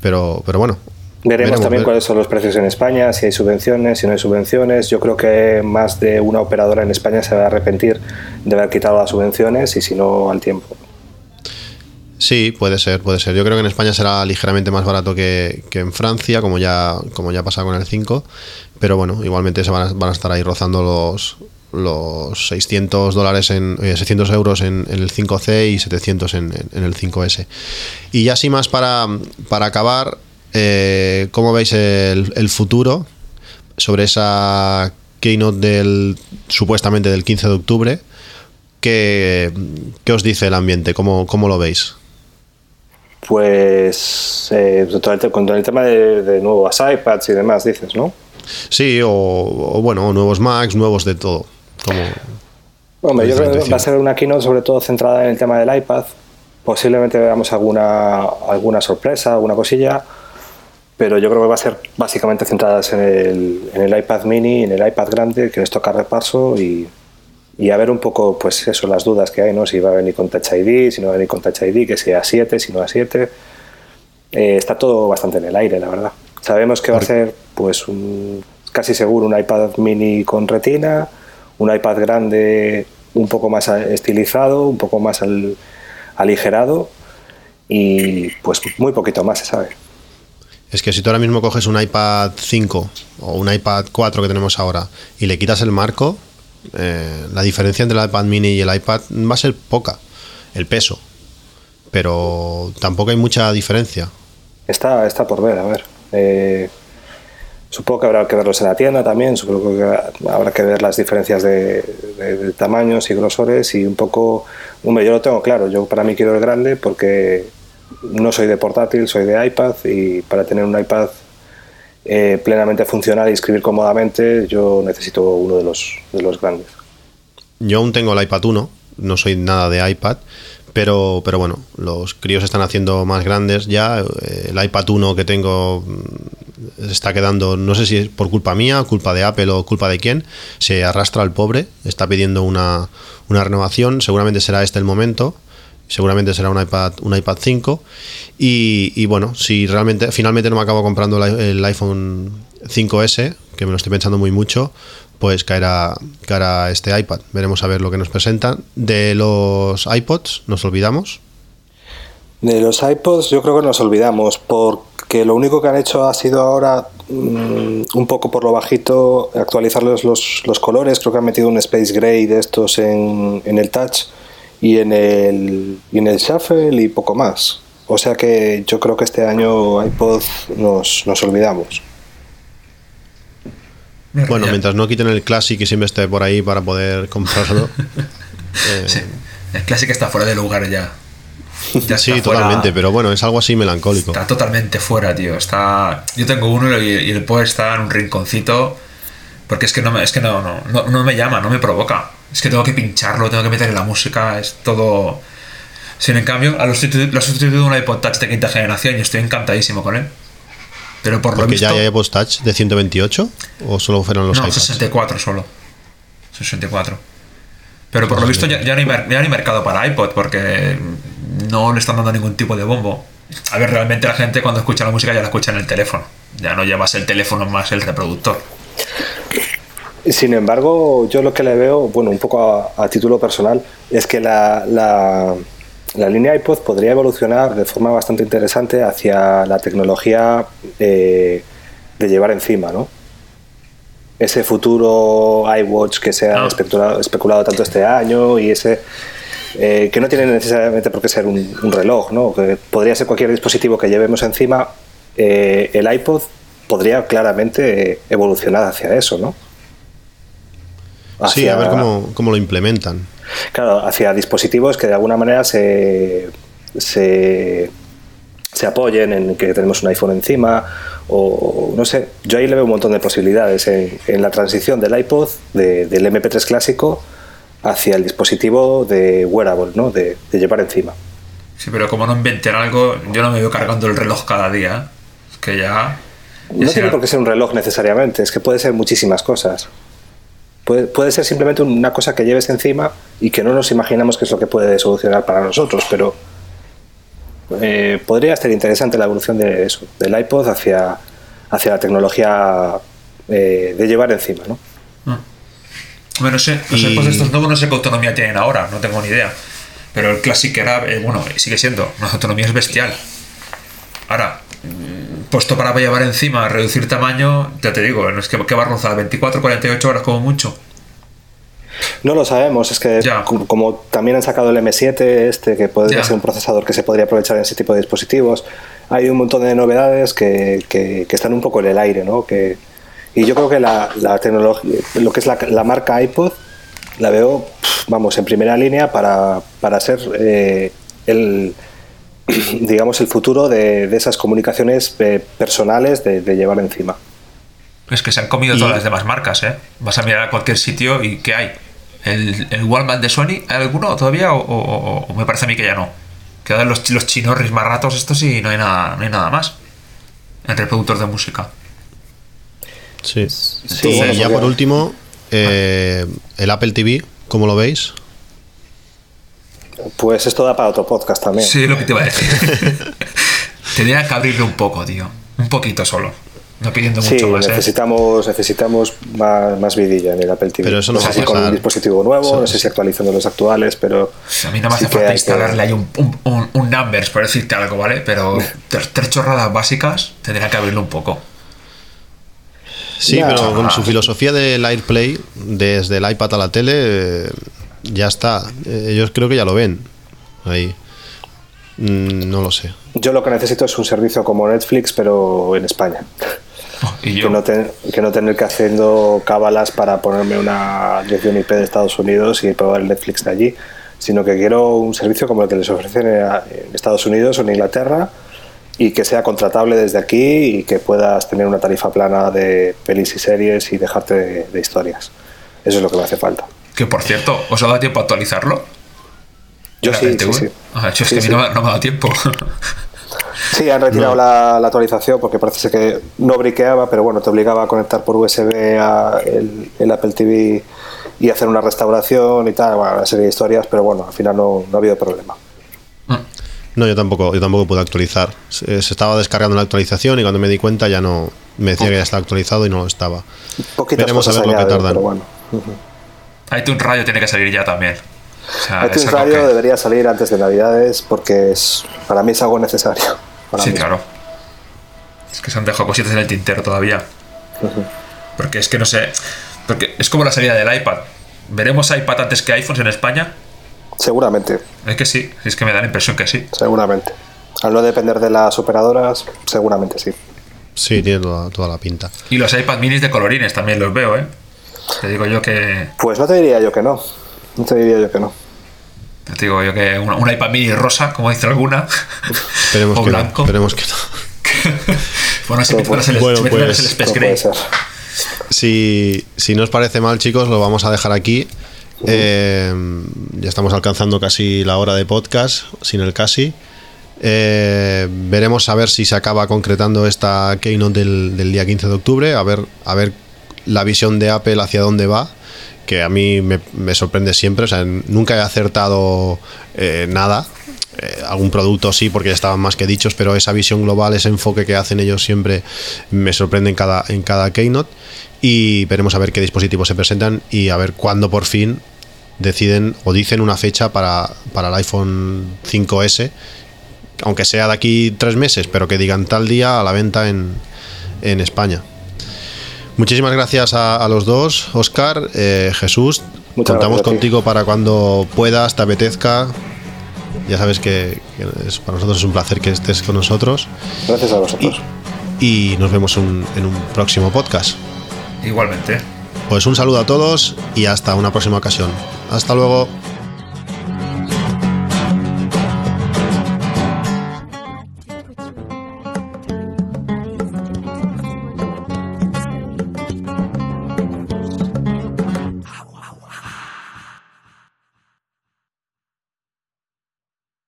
Speaker 6: Pero, pero bueno.
Speaker 7: Veremos, también
Speaker 6: ver-
Speaker 7: cuáles son los precios en España, si hay subvenciones, si no hay subvenciones. Yo creo que más de una operadora en España se va a arrepentir de haber quitado las subvenciones y si no al tiempo.
Speaker 6: Sí, puede ser, puede ser. Yo creo que en España será ligeramente más barato que, que en Francia, como ya, como ya pasa con el 5. Pero bueno, igualmente se van a, van a estar ahí rozando los, los 600 dólares en eh, 600 euros en, en el 5C y 700 en, en- en el 5S. Y ya así más para, para acabar, eh, ¿cómo veis el, el futuro sobre esa keynote del supuestamente del 15 de octubre? ¿Qué, qué os dice el ambiente? ¿Cómo, cómo lo veis?
Speaker 7: Pues eh, el con el tema de, de nuevos iPads y demás, dices, ¿no?
Speaker 6: Sí, o, o bueno, nuevos Macs, nuevos de todo. Como,
Speaker 7: Hombre, yo creo que va a ser una keynote sobre todo centrada en el tema del iPad. Posiblemente veamos alguna, alguna sorpresa, alguna cosilla, pero yo creo que va a ser básicamente centrada en el, en el iPad mini, en el iPad grande, que les toca repaso y, y a ver un poco, pues eso, las dudas que hay, ¿no? Si va a venir con Touch ID, si no va a venir con Touch ID, que sea 7, si no a 7. Eh, está todo bastante en el aire, la verdad. Sabemos que va a ser, pues, un, casi seguro un iPad mini con retina, un iPad grande un poco más estilizado, un poco más al- aligerado y pues muy poquito más se sabe.
Speaker 6: Es que si tú ahora mismo coges un iPad 5 o un iPad 4 que tenemos ahora y le quitas el marco, eh, la diferencia entre el iPad mini y el iPad va a ser poca, el peso. Pero tampoco hay mucha diferencia.
Speaker 7: Está, está por ver, a ver. Eh, supongo que habrá que verlos en la tienda también, supongo que habrá que ver las diferencias de, tamaños y grosores y un poco... Hombre, yo lo tengo claro, yo para mí quiero el grande porque no soy de portátil, soy de iPad y para tener un iPad eh, plenamente funcional y escribir cómodamente yo necesito uno de los, de los grandes.
Speaker 6: Yo aún tengo el iPad 1, no soy nada de iPad, pero, pero bueno, los críos están haciendo más grandes ya. eh, El iPad 1 que tengo mm, está quedando, no sé si es por culpa mía, culpa de Apple o culpa de quién, se arrastra al pobre, está pidiendo una, una renovación, seguramente será este el momento. Seguramente será un iPad, un iPad 5. Y, bueno, si realmente, finalmente no me acabo comprando el iPhone 5S, que me lo estoy pensando muy mucho, pues caerá, caerá este iPad. Veremos a ver lo que nos presentan. De los iPods, nos olvidamos.
Speaker 7: De los iPods yo creo que nos olvidamos porque lo único que han hecho ha sido ahora mm, un poco por lo bajito actualizarles los, los colores. Creo que han metido un Space Gray de estos en, en el Touch y en el, y en el Shuffle y poco más. O sea que yo creo que este año iPod nos, nos olvidamos.
Speaker 6: Bueno, mientras no quiten el Classic y siempre esté por ahí para poder comprarlo. Eh,
Speaker 8: Sí. El clásico está fuera de lugar ya. Ya
Speaker 6: sí,
Speaker 8: fuera-
Speaker 6: totalmente, pero bueno, es algo así melancólico.
Speaker 8: Está totalmente fuera, tío. Está. Yo tengo uno y, y el poder está en un rinconcito. Porque es que no me, es que no, no, no, no me llama, no me provoca. Es que tengo que pincharlo, tengo que meterle la música, es todo. Sin en cambio, a lo sustitu- lo he sustituido un iPod Touch de quinta generación y estoy encantadísimo con él. Pero por lo
Speaker 6: Porque
Speaker 8: visto.
Speaker 6: ya hay iPod Touch de 128 o solo fueron los
Speaker 8: no,
Speaker 6: iPads.
Speaker 8: 64 solo. 64. Pero por lo visto ya, ya no hay, ya no hay mercado para iPod porque no le están dando ningún tipo de bombo. A ver, realmente la gente cuando escucha la música ya la escucha en el teléfono. Ya no llevas el teléfono más el reproductor.
Speaker 7: Sin embargo, yo lo que le veo, bueno, un poco a, a título personal, es que la, la- la línea iPod podría evolucionar de forma bastante interesante hacia la tecnología eh, de llevar encima, ¿no? Ese futuro iWatch que se ha
Speaker 8: Ah.
Speaker 7: especulado, especulado tanto este año y ese eh, que no tiene necesariamente por qué ser un, un reloj, ¿no? Que podría ser cualquier dispositivo que llevemos encima. eh, el iPod podría claramente evolucionar hacia eso, ¿no?
Speaker 6: Sí, a ver cómo, cómo lo implementan.
Speaker 7: Claro, hacia dispositivos que de alguna manera se, se, se apoyen en que tenemos un iPhone encima o no sé, yo ahí le veo un montón de posibilidades en, en la transición del iPod, de- del MP3 clásico, hacia el dispositivo de wearable, ¿no? de, de llevar encima.
Speaker 8: Sí, pero como no inventen algo, yo no me veo cargando el reloj cada día. Es que ya. ya
Speaker 7: No tiene por qué ser un reloj necesariamente, es que puede ser muchísimas cosas. Puede, puede ser simplemente una cosa que lleves encima y que no nos imaginamos que es lo que puede solucionar para nosotros, pero eh, podría ser interesante la evolución de eso, del iPod hacia, hacia la tecnología eh, de llevar encima, ¿no?
Speaker 8: Bueno, no sé, los
Speaker 6: Y-
Speaker 8: iPods estos nuevos no sé qué autonomía tienen ahora, no tengo ni idea. Pero el Classic era, eh, bueno, sigue siendo, la autonomía es bestial. Ahora, mm, puesto para llevar encima, reducir tamaño, ya te digo, no es que, que va a rozar 24, 48 horas como mucho.
Speaker 7: No lo sabemos, es que
Speaker 8: Ya.
Speaker 7: como, también han sacado el M7, este que podría
Speaker 8: Ya.
Speaker 7: ser un procesador que se podría aprovechar en ese tipo de dispositivos, hay un montón de novedades que, que- que están un poco en el aire, ¿no? Que, y yo creo que la, la tecnología, lo que es la, la marca iPod, la veo, vamos, en primera línea para, para ser eh, el, digamos, el futuro de, de esas comunicaciones eh, personales de, de llevar encima.
Speaker 8: Es que se han comido
Speaker 6: Y-
Speaker 8: todas las demás marcas, ¿eh? Vas a mirar a cualquier sitio y ¿qué hay? ¿El, el Walmart de Sony? ¿Hay alguno todavía? O, o- o- o me parece a mí que ya no. Quedan los, los chinorris más ratos estos y no hay nada, no hay nada más. Entre productores de música.
Speaker 6: Sí.
Speaker 7: Sí,
Speaker 6: y ya por último, eh, el Apple TV, ¿cómo lo veis?
Speaker 7: Pues esto da para otro podcast también.
Speaker 8: Sí, lo que te iba a decir. Tenía que abrirle un poco, tío. Un poquito solo. No pidiendo
Speaker 7: Sí,
Speaker 8: mucho más, ¿eh?
Speaker 7: necesitamos, necesitamos más, más vidilla en el Apple TV.
Speaker 6: Pero eso no
Speaker 7: sé
Speaker 6: va a
Speaker 7: si con un dispositivo nuevo,
Speaker 6: Eso-
Speaker 7: no sé si actualizando los actuales, pero.
Speaker 8: A mí no me hace
Speaker 7: sí
Speaker 8: falta instalarle ahí un, un, un- un Numbers, por decirte algo, ¿vale? Pero tres, tres chorradas básicas tendría que abrirlo un poco.
Speaker 6: Sí,
Speaker 7: Ya.
Speaker 6: pero con su filosofía del AirPlay, desde el iPad a la tele, ya está. Eh, Ellos creo que ya lo ven. Ahí. Mm, No lo sé.
Speaker 7: Yo lo que necesito es un servicio como Netflix, pero en España.
Speaker 8: Y yo,
Speaker 7: Que no, ten- que no tener que haciendo cábalas para ponerme una dirección IP de Estados Unidos y probar el Netflix de allí, sino que quiero un servicio como el que les ofrecen en en Estados Unidos o en Inglaterra y que sea contratable desde aquí y que puedas tener una tarifa plana de pelis y series y dejarte de, de historias. Eso es lo que me hace falta.
Speaker 8: Que por cierto, ¿os ha dado tiempo a actualizarlo?
Speaker 7: Yo
Speaker 8: ¿El
Speaker 7: sí, sí, sí.
Speaker 8: Ah, yo es
Speaker 7: Sí,
Speaker 8: que a mí no, me- no me ha dado tiempo.
Speaker 7: Sí, han retirado la, la actualización porque parece que no briqueaba, pero bueno, te obligaba a conectar por USB a el, el Apple TV y hacer una restauración y tal, bueno, una serie de historias, pero bueno, al final no, no ha habido problema.
Speaker 6: No, yo tampoco, yo tampoco pude actualizar. Se, se estaba descargando la actualización y cuando me di cuenta ya no. Me decía que ya estaba actualizado y no lo estaba.
Speaker 7: Poquitas
Speaker 6: Veremos a ver lo que tardan.
Speaker 7: pero bueno.
Speaker 8: iTunes Radio tiene que salir ya también. O sea,
Speaker 7: iTunes Radio
Speaker 8: que-
Speaker 7: debería salir antes de Navidades porque es para mí es algo necesario.
Speaker 8: Sí,
Speaker 7: mí.
Speaker 8: claro. Es que se han dejado cositas en el tintero todavía. Porque es que no sé. Porque es como la salida del iPad. ¿Veremos iPad antes que iPhones en España?
Speaker 7: Seguramente,
Speaker 8: Es que sí, es que me da la impresión que sí.
Speaker 7: seguramente. Al no depender de las operadoras, seguramente sí.
Speaker 6: Sí, tiene toda, toda la pinta.
Speaker 8: Y los iPad minis de colorines también los veo, ¿eh? Te digo yo que.
Speaker 7: Pues no te diría yo que no. No te diría yo que no.
Speaker 8: Te digo yo que un, un iPad mini rosa, como dice alguna.
Speaker 6: Esperemos
Speaker 8: o
Speaker 6: que
Speaker 8: blanco.
Speaker 6: no. Esperemos que no.
Speaker 8: bueno, si me pones el,
Speaker 6: Bueno,
Speaker 8: si
Speaker 6: pues,
Speaker 8: el Space
Speaker 7: No
Speaker 8: Gray.
Speaker 6: Si, si no os parece mal, chicos, lo vamos a dejar aquí. Eh, ya estamos alcanzando casi la hora de podcast, sin el casi. Eh, veremos a ver si se acaba concretando esta keynote del, del día 15 de octubre, a ver, a ver la visión de Apple hacia dónde va, que a mí me, sorprende siempre. O sea, nunca he acertado eh, nada. Eh, algún producto sí, porque ya estaban más que dichos, pero esa visión global, ese enfoque que hacen ellos siempre me sorprende en cada, en cada keynote. Y veremos a ver qué dispositivos se presentan y a ver cuándo por fin deciden o dicen una fecha para, para el iPhone 5S, aunque sea de aquí tres meses, pero que digan tal día a la venta en, en España. Muchísimas gracias a, a los dos, Oscar, eh, Jesús.
Speaker 7: Muchas
Speaker 6: Contamos
Speaker 7: gracias
Speaker 6: contigo para cuando puedas, te apetezca. Ya sabes que, que es- para nosotros es un placer que estés con nosotros
Speaker 7: Gracias a vosotros.
Speaker 6: y nos vemos un- en un próximo podcast.
Speaker 8: Igualmente.
Speaker 6: Pues un saludo a todos y hasta una próxima ocasión. Hasta luego.